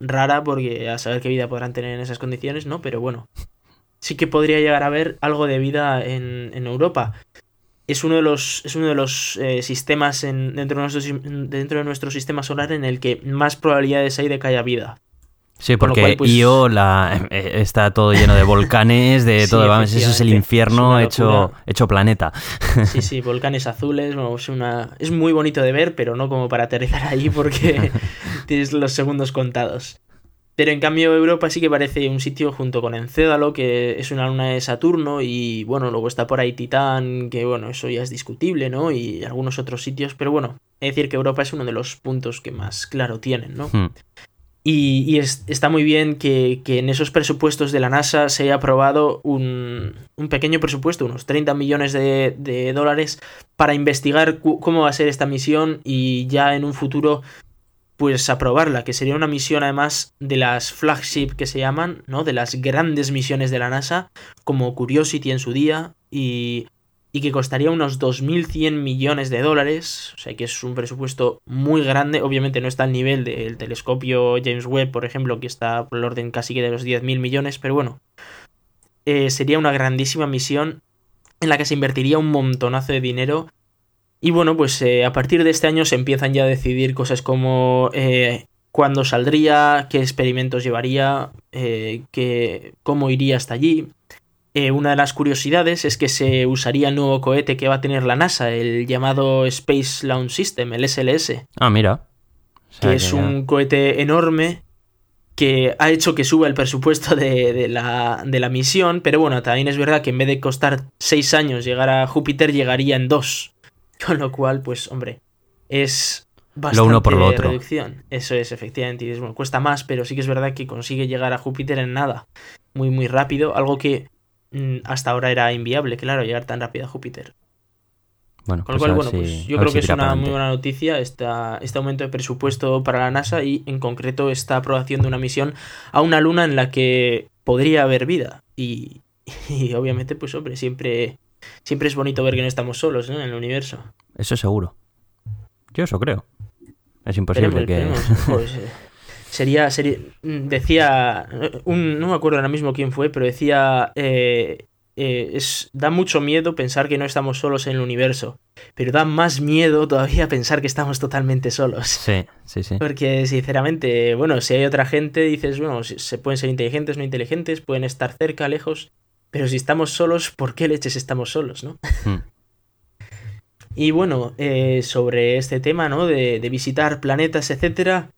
B: rara, porque a saber qué vida podrán tener en esas condiciones, ¿no? Pero bueno, sí que podría llegar a haber algo de vida en, Europa. Es uno de los, es uno de los eh, sistemas dentro de nuestro sistema solar en el que más probabilidades hay de que haya vida.
A: Sí, porque pues, Io la, eh, está todo lleno de volcanes, de todo, vamos, eso es el infierno hecho, hecho planeta.
B: Sí, sí, volcanes azules, es, una, es muy bonito de ver, pero no como para aterrizar ahí porque tienes los segundos contados. Pero en cambio Europa sí que parece un sitio junto con Encédalo, que es una luna de Saturno, y bueno, luego está por ahí Titán, que bueno, eso ya es discutible, ¿no? Y algunos otros sitios, pero bueno, es decir que Europa es uno de los puntos que más claro tienen, ¿no?
A: Hmm.
B: Y, está muy bien que, en esos presupuestos de la NASA se haya aprobado un, pequeño presupuesto, unos 30 millones de, de dólares, para investigar cómo va a ser esta misión y ya en un futuro pues aprobarla, que sería una misión además de las flagship que se llaman, ¿no? De las grandes misiones de la NASA, como Curiosity en su día, y, y que costaría unos 2.100 millones de dólares, o sea que es un presupuesto muy grande, obviamente no está al nivel del telescopio James Webb, por ejemplo, que está por el orden casi que de los 10.000 millones, pero bueno, eh, sería una grandísima misión en la que se invertiría un montonazo de dinero y bueno, pues eh, a partir de este año se empiezan ya a decidir cosas como eh, cuándo saldría, qué experimentos llevaría, eh, cómo iría hasta allí. Una de las curiosidades es que se usaría el nuevo cohete que va a tener la NASA, el llamado Space Launch System, el SLS.
A: Ah, mira.
B: que es un cohete enorme que ha hecho que suba el presupuesto de, la, de, la, misión, pero bueno, también es verdad que en vez de costar seis años llegar a Júpiter, llegaría en dos. Con lo cual, pues, hombre, es bastante
A: lo uno por lo otro.
B: reducción. Eso es, efectivamente. Y bueno, cuesta más, pero sí que es verdad que consigue llegar a Júpiter en nada. Muy, muy rápido. Algo que hasta ahora era inviable, claro, llegar tan rápido a Júpiter.
A: Bueno,
B: Con lo
A: pues
B: cual, bueno, pues yo creo que es una muy buena noticia esta, este aumento de presupuesto para la NASA y en concreto esta aprobación de una misión a una luna en la que podría haber vida. Y, y obviamente, pues hombre, siempre siempre es bonito ver que no estamos solos en el universo.
A: Eso seguro. Yo eso creo. Es imposible que...
B: Pues, eh, sería, sería... Decía... Un, no me acuerdo ahora mismo quién fue, pero decía... Eh, eh, es, da mucho miedo pensar que no estamos solos en el universo, pero da más miedo todavía pensar que estamos totalmente solos.
A: Sí, sí, sí.
B: Porque sinceramente, bueno, si hay otra gente, dices, bueno, se pueden ser inteligentes, no inteligentes, pueden estar cerca, lejos, pero si estamos solos, ¿por qué leches estamos solos, no? Hmm. y bueno, eh, sobre este tema, ¿no? De, visitar planetas, etcétera.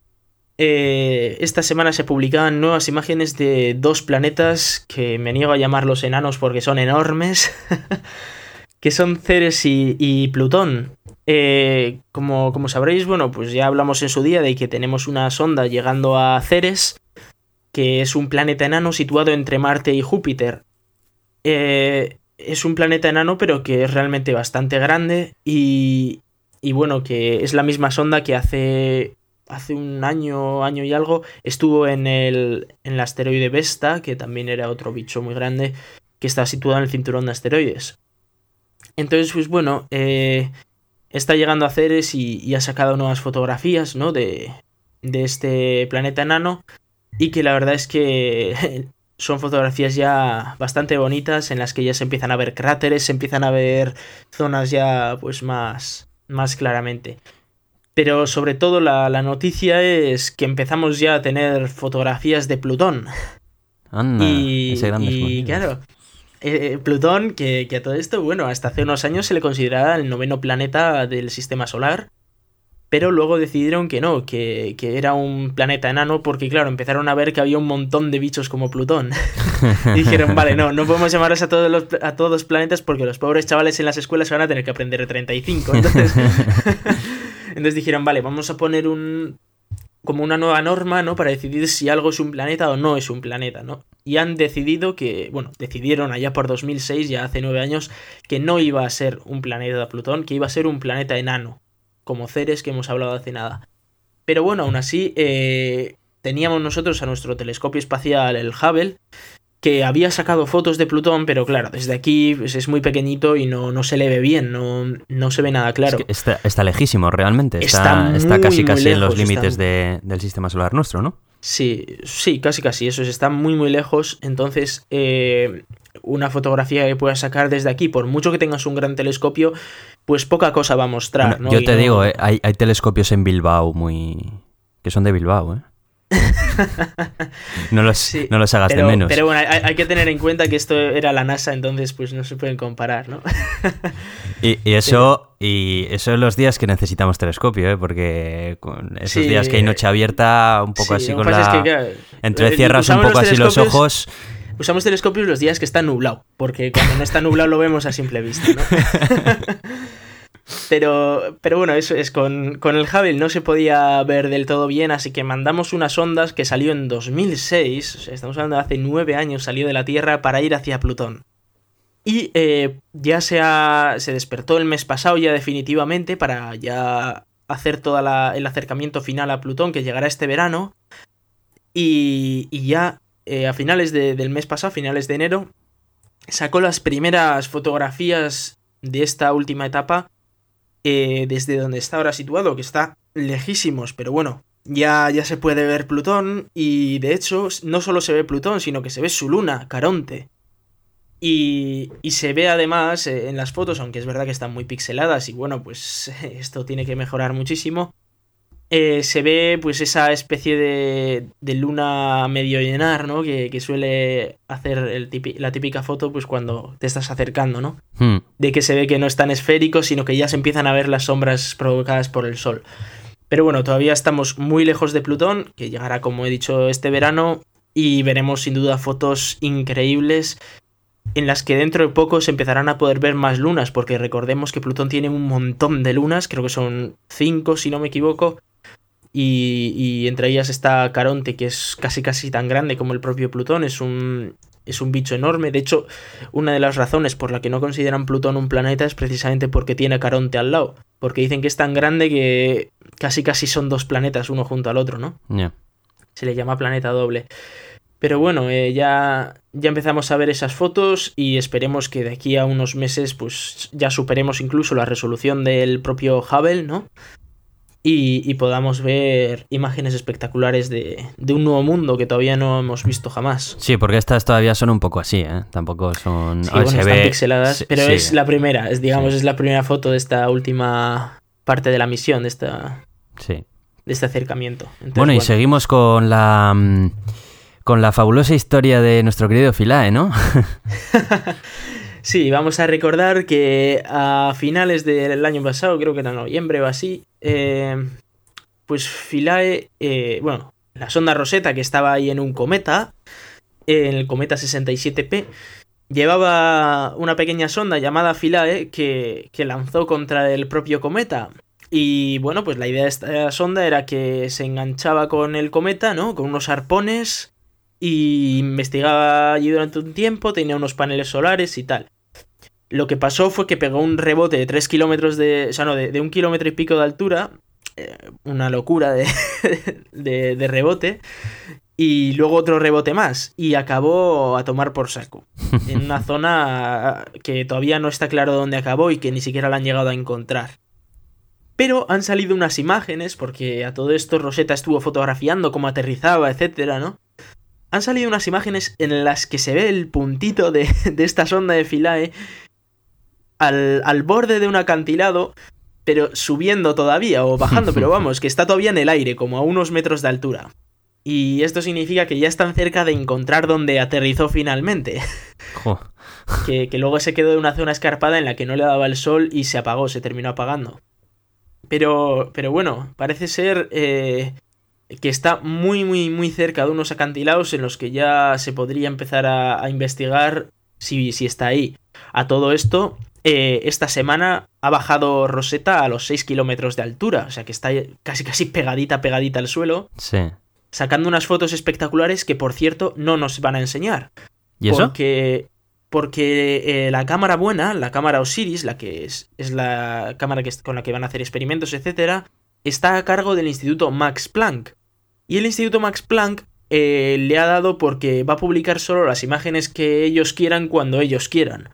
B: Eh, esta semana se publicaban nuevas imágenes de dos planetas que me niego a llamarlos enanos porque son enormes. que son Ceres y, Plutón. Eh, como, como sabréis, bueno, pues ya hablamos en su día de que tenemos una sonda llegando a Ceres, que es un planeta enano situado entre Marte y Júpiter. Eh, es un planeta enano, pero que es realmente bastante grande y, y bueno, que es la misma sonda que hace, hace un año, año y algo, estuvo en el, en el asteroide Vesta, que también era otro bicho muy grande, que está situado en el cinturón de asteroides. Entonces, pues bueno, eh, está llegando a Ceres y, y, ha sacado nuevas fotografías, ¿no? De, de este planeta enano. Y que la verdad es que son fotografías ya bastante bonitas en las que ya se empiezan a ver cráteres, se empiezan a ver zonas ya pues más, más claramente. Pero sobre todo la, noticia es que empezamos ya a tener fotografías de Plutón. y, y claro, eh, eh, Plutón, que, que, a todo esto, bueno, hasta hace unos años se le consideraba el noveno planeta del sistema solar pero luego decidieron que no, que, era un planeta enano porque claro, empezaron a ver que había un montón de bichos como Plutón. y dijeron, vale, no, no podemos llamarlos a todos los, a todos planetas porque los pobres chavales en las escuelas van a tener que aprender 35. Entonces, entonces dijeron, vale, vamos a poner un como una nueva norma, ¿no? Para decidir si algo es un planeta o no es un planeta, ¿no? Y han decidido que, bueno, decidieron allá por 2006, ya hace nueve años, que no iba a ser un planeta de Plutón, que iba a ser un planeta enano como Ceres que hemos hablado hace nada. Pero bueno, aún así, eh, teníamos nosotros a nuestro telescopio espacial, el Hubble, que había sacado fotos de Plutón, pero claro, desde aquí pues, es muy pequeñito y no, no, se le ve bien, no, no se ve nada claro.
A: está, lejísimo, realmente. Está, está, casi casi en los límites del sistema solar nuestro, ¿no?
B: Sí, sí, casi casi. Eso está muy muy lejos. Entonces, eh, una fotografía que puedas sacar desde aquí, por mucho que tengas un gran telescopio, pues poca cosa va a mostrar.
A: Yo te digo, eh, hay, telescopios en Bilbao muy. que son de Bilbao, ¿eh? no, los,
B: Sí,
A: no los hagas
B: Pero,
A: de menos.
B: pero bueno, hay, hay que tener en cuenta que esto era la NASA, entonces pues no se pueden comparar, ¿no?
A: Y, y eso y eso en los días que necesitamos telescopio, ¿eh? porque con esos
B: Sí,
A: días que hay noche abierta, un poco
B: Sí,
A: así con la...
B: es que, claro,
A: Entre
B: eh,
A: cierras un poco así los ojos.
B: Usamos telescopios los días que está nublado, porque cuando no está nublado lo vemos a simple vista, ¿no? Pero, pero bueno, eso es, con, con el Hubble no se podía ver del todo bien, así que mandamos unas ondas que salió en 2006, o sea, estamos hablando de hace nueve años, salió de la Tierra para ir hacia Plutón. Y eh, ya se, ha- se despertó el mes pasado ya definitivamente para ya hacer todo el acercamiento final a Plutón que llegará este verano. Y, y ya eh, a finales de- del mes pasado, finales de enero, sacó las primeras fotografías de esta última etapa eh, desde donde está ahora situado, que está lejísimos, pero bueno, ya, ya se puede ver Plutón y de hecho no solo se ve Plutón, sino que se ve su luna, Caronte. Y, y se ve además eh, en las fotos, aunque es verdad que están muy pixeladas y bueno, pues esto tiene que mejorar muchísimo, eh, se ve pues esa especie de, de luna medio llenar, ¿no? Que, que suele hacer el la típica foto pues cuando te estás acercando, ¿no?
A: Hmm.
B: de que se ve que no es tan esférico, sino que ya se empiezan a ver las sombras provocadas por el Sol. Pero bueno, todavía estamos muy lejos de Plutón, que llegará, como he dicho, este verano, y veremos sin duda fotos increíbles en las que dentro de poco se empezarán a poder ver más lunas, porque recordemos que Plutón tiene un montón de lunas, creo que son cinco si no me equivoco, y, y entre ellas está Caronte, que es casi casi tan grande como el propio Plutón, es un, es un bicho enorme, de hecho, una de las razones por la que no consideran Plutón un planeta es precisamente porque tiene Caronte al lado, porque dicen que es tan grande que casi casi son dos planetas uno junto al otro, ¿no? Se le llama planeta doble. Pero bueno, eh, ya, ya empezamos a ver esas fotos y esperemos que de aquí a unos meses pues ya superemos incluso la resolución del propio Hubble, ¿no? Y, y podamos ver imágenes espectaculares de, de un nuevo mundo que todavía no hemos visto jamás.
A: Sí, porque estas todavía son un poco así, ¿eh? Tampoco son...
B: Sí, bueno,
A: se
B: están
A: ve-
B: pixeladas,
A: sí,
B: pero
A: sí.
B: es la primera, es, digamos, es la primera foto de esta última parte de la misión, de, esta,
A: Sí.
B: de este acercamiento. Entonces,
A: Bueno, y seguimos con la... mm, Con la fabulosa historia de nuestro querido Philae, ¿no?
B: Sí, vamos a recordar que a finales del año pasado, creo que era noviembre o así, eh, pues Philae, eh, bueno, la sonda Rosetta que estaba ahí en un cometa, en el cometa 67P, llevaba una pequeña sonda llamada Philae que, que lanzó contra el propio cometa. Y bueno, pues la idea de esta sonda era que se enganchaba con el cometa, ¿no? Con unos arpones y investigaba allí durante un tiempo, tenía unos paneles solares y tal. Lo que pasó fue que pegó un rebote de 3 kilómetros de. O sea, no, de, de un kilómetro y pico de altura. eh, una locura de, de, de rebote. Y luego otro rebote más. Y acabó a tomar por saco. En una zona que todavía no está claro dónde acabó y que ni siquiera la han llegado a encontrar. Pero han salido unas imágenes, porque a todo esto Rosetta estuvo fotografiando cómo aterrizaba, etcétera, ¿no? Han salido unas imágenes en las que se ve el puntito de, de esta sonda de Philae al, al borde de un acantilado, pero subiendo todavía o bajando, pero vamos, que está todavía en el aire, como a unos metros de altura. Y esto significa que ya están cerca de encontrar donde aterrizó finalmente.
A: Jo.
B: Que, que luego se quedó en una zona escarpada en la que no le daba el sol y se apagó, se terminó apagando. Pero, pero bueno, parece ser eh, que está muy, muy, muy cerca de unos acantilados en los que ya se podría empezar a, a investigar si, si está ahí. A todo esto, eh, esta semana ha bajado Rosetta a los 6 kilómetros de altura, o sea que está casi, casi pegadita, pegadita al suelo,
A: Sí.
B: sacando unas fotos espectaculares que, por cierto, no nos van a enseñar.
A: ¿Y eso?
B: Porque, porque eh, la cámara buena, la cámara Osiris, la que es, es la cámara que, con la que van a hacer experimentos, etcétera, está a cargo del Instituto Max Planck. Y el Instituto Max Planck eh, le ha dado porque va a publicar solo las imágenes que ellos quieran cuando ellos quieran.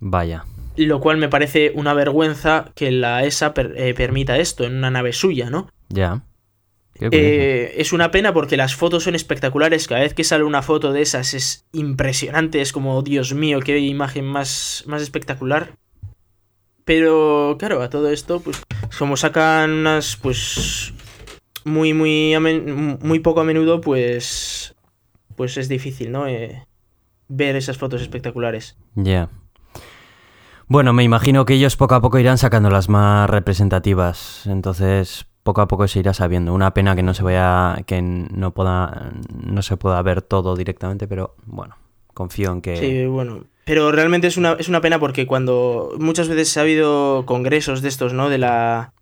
A: Vaya.
B: Lo cual me parece una vergüenza que la ESA per- eh, permita esto en una nave suya, ¿no?
A: Ya.
B: Eh, es una pena porque las fotos son espectaculares. Cada vez que sale una foto de esas es impresionante. Es como, Dios mío, qué imagen más, más espectacular. Pero, claro, a todo esto, pues, como sacan unas, pues, muy, muy, muy poco a menudo, pues, pues es difícil, ¿no? Eh, ver esas fotos espectaculares.
A: Ya. Bueno, me imagino que ellos poco a poco irán sacando las más representativas, entonces poco a poco se irá sabiendo. Una pena que no se vaya, que no pueda, no se pueda ver todo directamente, pero bueno, confío en que.
B: Sí, bueno. Pero realmente es una, es una pena porque cuando muchas veces ha habido congresos de estos, ¿no? De la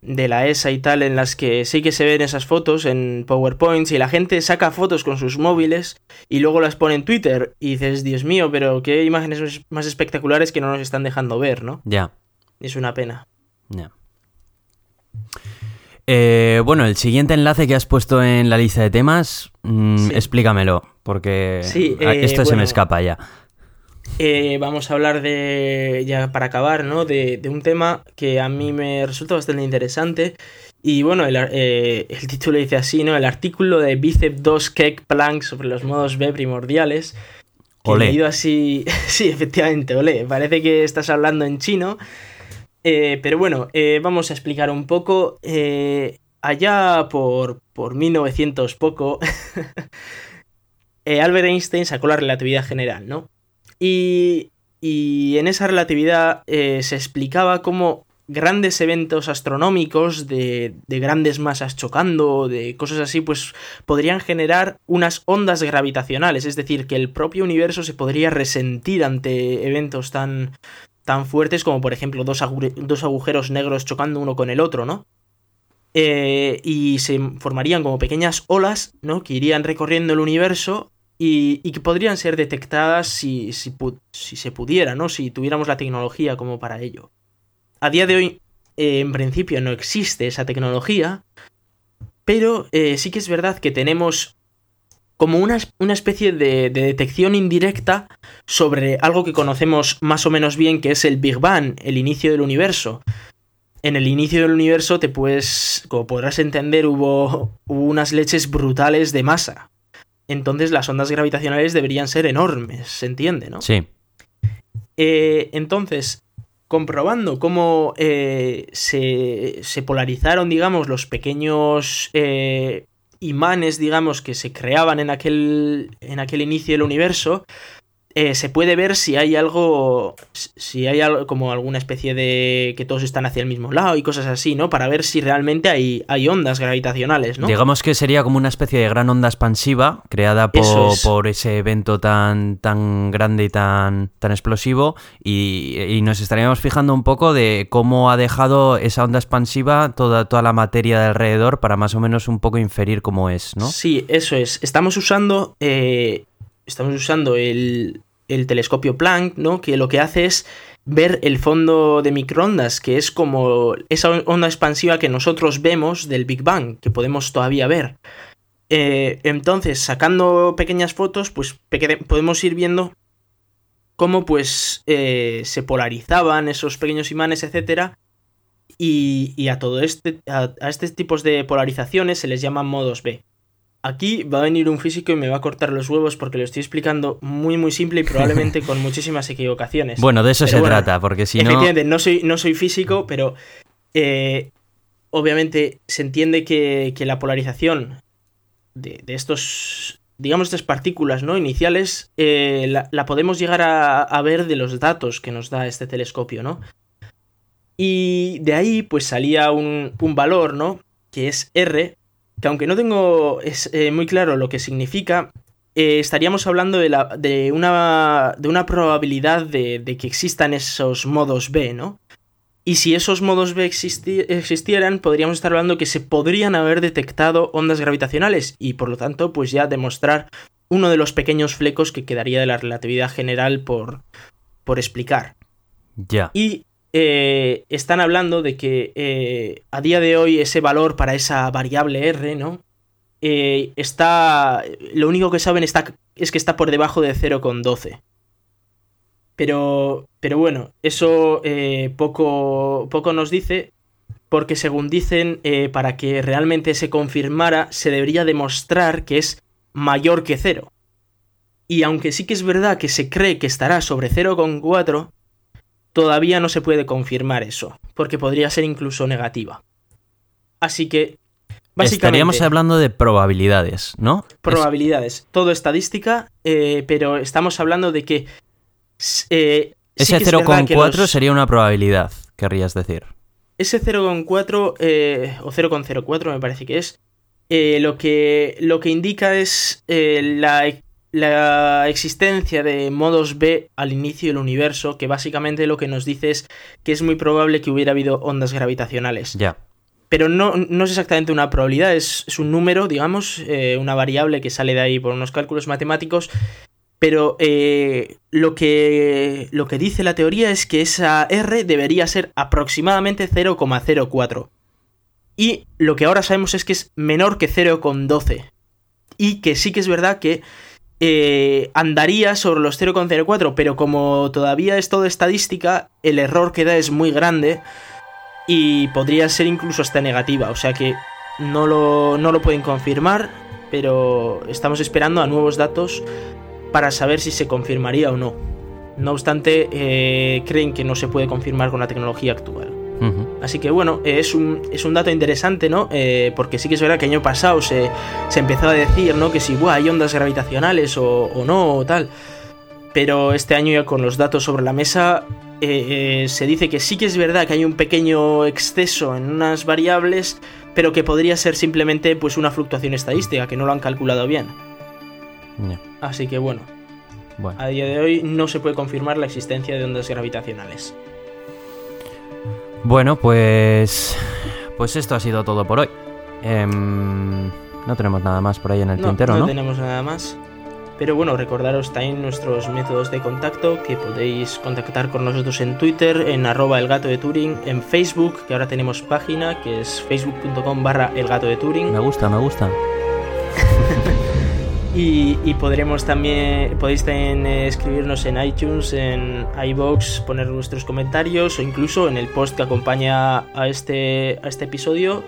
B: de la ESA y tal, en las que sí que se ven esas fotos en PowerPoints y la gente saca fotos con sus móviles y luego las pone en Twitter y dices, Dios mío, pero qué imágenes más espectaculares que no nos están dejando ver, ¿no?
A: Ya.
B: Es una pena.
A: Ya. Eh, bueno, el siguiente enlace que has puesto en la lista de temas, mm, explícamelo, porque eh, esto se me escapa ya.
B: Eh, vamos a hablar de, ya para acabar, ¿no? De, un tema que a mí me resulta bastante interesante. Y bueno, el, el título dice así, ¿no? El artículo de Bicep 2 Cake Plank sobre los modos B primordiales. He leído así, sí, efectivamente, ole. Parece que estás hablando en chino. Eh, pero bueno, eh, vamos a explicar un poco. Eh, allá por, por 1900 poco, Albert Einstein sacó la relatividad general, ¿no? Y, y en esa relatividad se explicaba cómo grandes eventos astronómicos de, de, grandes masas chocando, de cosas así, pues podrían generar unas ondas gravitacionales, es decir, que el propio universo se podría resentir ante eventos tan, tan fuertes como por ejemplo dos, agujeros negros chocando uno con el otro, ¿no? Eh, y se formarían como pequeñas olas, ¿no? Que irían recorriendo el universo y, que podrían ser detectadas si, si, se pudiera, ¿no? Si tuviéramos la tecnología como para ello. A día de hoy, eh, en principio, no existe esa tecnología, pero eh, sí que es verdad que tenemos como una, una especie de, detección indirecta sobre algo que conocemos más o menos bien, que es el Big Bang, el inicio del universo. En el inicio del universo te puedes, como podrás entender, hubo, unas leches brutales de masa. Entonces las ondas gravitacionales deberían ser enormes, ¿se entiende, no?
A: Sí.
B: Eh, entonces, comprobando cómo eh, se, se, polarizaron, digamos, los pequeños eh, imanes, digamos, que se creaban en aquel, en aquel inicio del universo, eh, se puede ver si hay algo, si hay algo, como alguna especie de que todos están hacia el mismo lado y cosas así, ¿no? Para ver si realmente hay, hay ondas gravitacionales, ¿no?
A: Digamos que sería como una especie de gran onda expansiva creada por, por ese evento tan, tan grande y tan, tan explosivo y, nos estaríamos fijando un poco de cómo ha dejado esa onda expansiva toda, toda la materia de alrededor para más o menos un poco inferir cómo es, ¿no?
B: Sí, eso es. Estamos usando... Eh, estamos usando el, el telescopio Planck, ¿no? Que lo que hace es ver el fondo de microondas, que es como esa onda expansiva que nosotros vemos del Big Bang, que podemos todavía ver. Eh, entonces, sacando pequeñas fotos, pues podemos ir viendo cómo pues eh, se polarizaban esos pequeños imanes, etc. Y, a todo este, a, a este tipos de polarizaciones se les llaman modos B. Aquí va a venir un físico y me va a cortar los huevos porque lo estoy explicando muy muy simple y probablemente con muchísimas equivocaciones.
A: Bueno, de eso se trata, porque si
B: no... Efectivamente, no soy, no soy físico, pero eh, obviamente se entiende que, la polarización de, estos, digamos, estas partículas ¿no? iniciales eh, la, podemos llegar a, ver de los datos que nos da este telescopio, ¿no? Y de ahí pues salía un, un valor, ¿no? Que es R, que aunque no tengo es, eh, muy claro lo que significa, eh, estaríamos hablando de, la, de, una, de una probabilidad de, que existan esos modos B, ¿no? Y si esos modos B existieran, podríamos estar hablando que se podrían haber detectado ondas gravitacionales y por lo tanto, pues ya demostrar uno de los pequeños flecos que quedaría de la relatividad general por, por explicar.
A: Ya.
B: Y eh, están hablando de que eh, a día de hoy ese valor para esa variable R, ¿no? Eh, está. Lo único que saben está, es que está por debajo de 0,12. Pero. Pero bueno, eso poco, poco nos dice. Porque según dicen, para que realmente se confirmara, se debería demostrar que es mayor que 0. Y aunque sí que es verdad que se cree que estará sobre 0,4, todavía no se puede confirmar eso, porque podría ser incluso negativa. Así que
A: estaríamos hablando de probabilidades, ¿no?
B: Probabilidades. Todo estadística, eh, pero estamos hablando de que.
A: Eh, ese 0,4 sería una probabilidad, querrías decir.
B: Ese 0,4 eh, o 0,04 me parece que es. lo, que, lo que indica es la, la existencia de modos B al inicio del universo, que básicamente lo que nos dice es que es muy probable que hubiera habido ondas gravitacionales.
A: Ya
B: pero no, no, es exactamente una probabilidad, es, un número, digamos, eh, una variable que sale de ahí por unos cálculos matemáticos, pero eh, lo, que, lo que dice la teoría es que esa R debería ser aproximadamente 0,04. Y lo que ahora sabemos es que es menor que 0,12. Y que sí que es verdad que eh, andaría sobre los 0,04, pero como todavía es todo estadística, el error que da es muy grande y podría ser incluso hasta negativa, o sea que no lo, no lo pueden confirmar, pero estamos esperando a nuevos datos para saber si se confirmaría o no. No obstante, eh, creen que no se puede confirmar con la tecnología actual. Así que bueno, es un, es un dato interesante, ¿no? Eh, porque sí que es verdad que el año pasado se, se empezó a decir, ¿no? Que si hay ondas gravitacionales o, o no, o tal. Pero este año ya con los datos sobre la mesa eh, eh, se dice que sí que es verdad que hay un pequeño exceso en unas variables, pero que podría ser simplemente pues una fluctuación estadística, que no lo han calculado bien. Así que bueno, a día de hoy no se puede confirmar la existencia de ondas gravitacionales.
A: Bueno, pues pues esto ha sido todo por hoy. Em, no tenemos nada más por ahí en el tintero, ¿no?
B: No tenemos nada más. Pero bueno, recordaros también nuestros métodos de contacto, que podéis contactar con nosotros en Twitter, en arroba el gato de Turing, en Facebook, que ahora tenemos página, que es facebook.com barra el gato de Turing.
A: Me gusta, me gusta.
B: Y, podremos también, podéis eh, escribirnos en iTunes, en iBox, poner vuestros comentarios o incluso en el post que acompaña a este, a este episodio.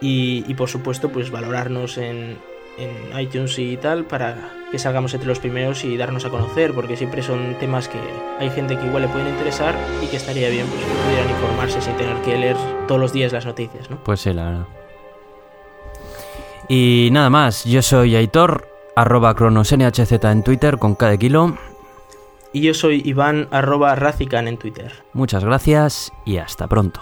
B: Y, y por supuesto, pues valorarnos en, en iTunes y tal para que salgamos entre los primeros y darnos a conocer, porque siempre son temas que hay gente que igual le pueden interesar y que estaría bien pues, que pudieran informarse sin tener que leer todos los días las noticias, ¿no?
A: Pues sí, la verdad. Y nada más, yo soy Aitor, arroba cronosnhz en Twitter con cada kilo.
B: Y yo soy Iván, arroba racican en Twitter.
A: Muchas gracias y hasta pronto.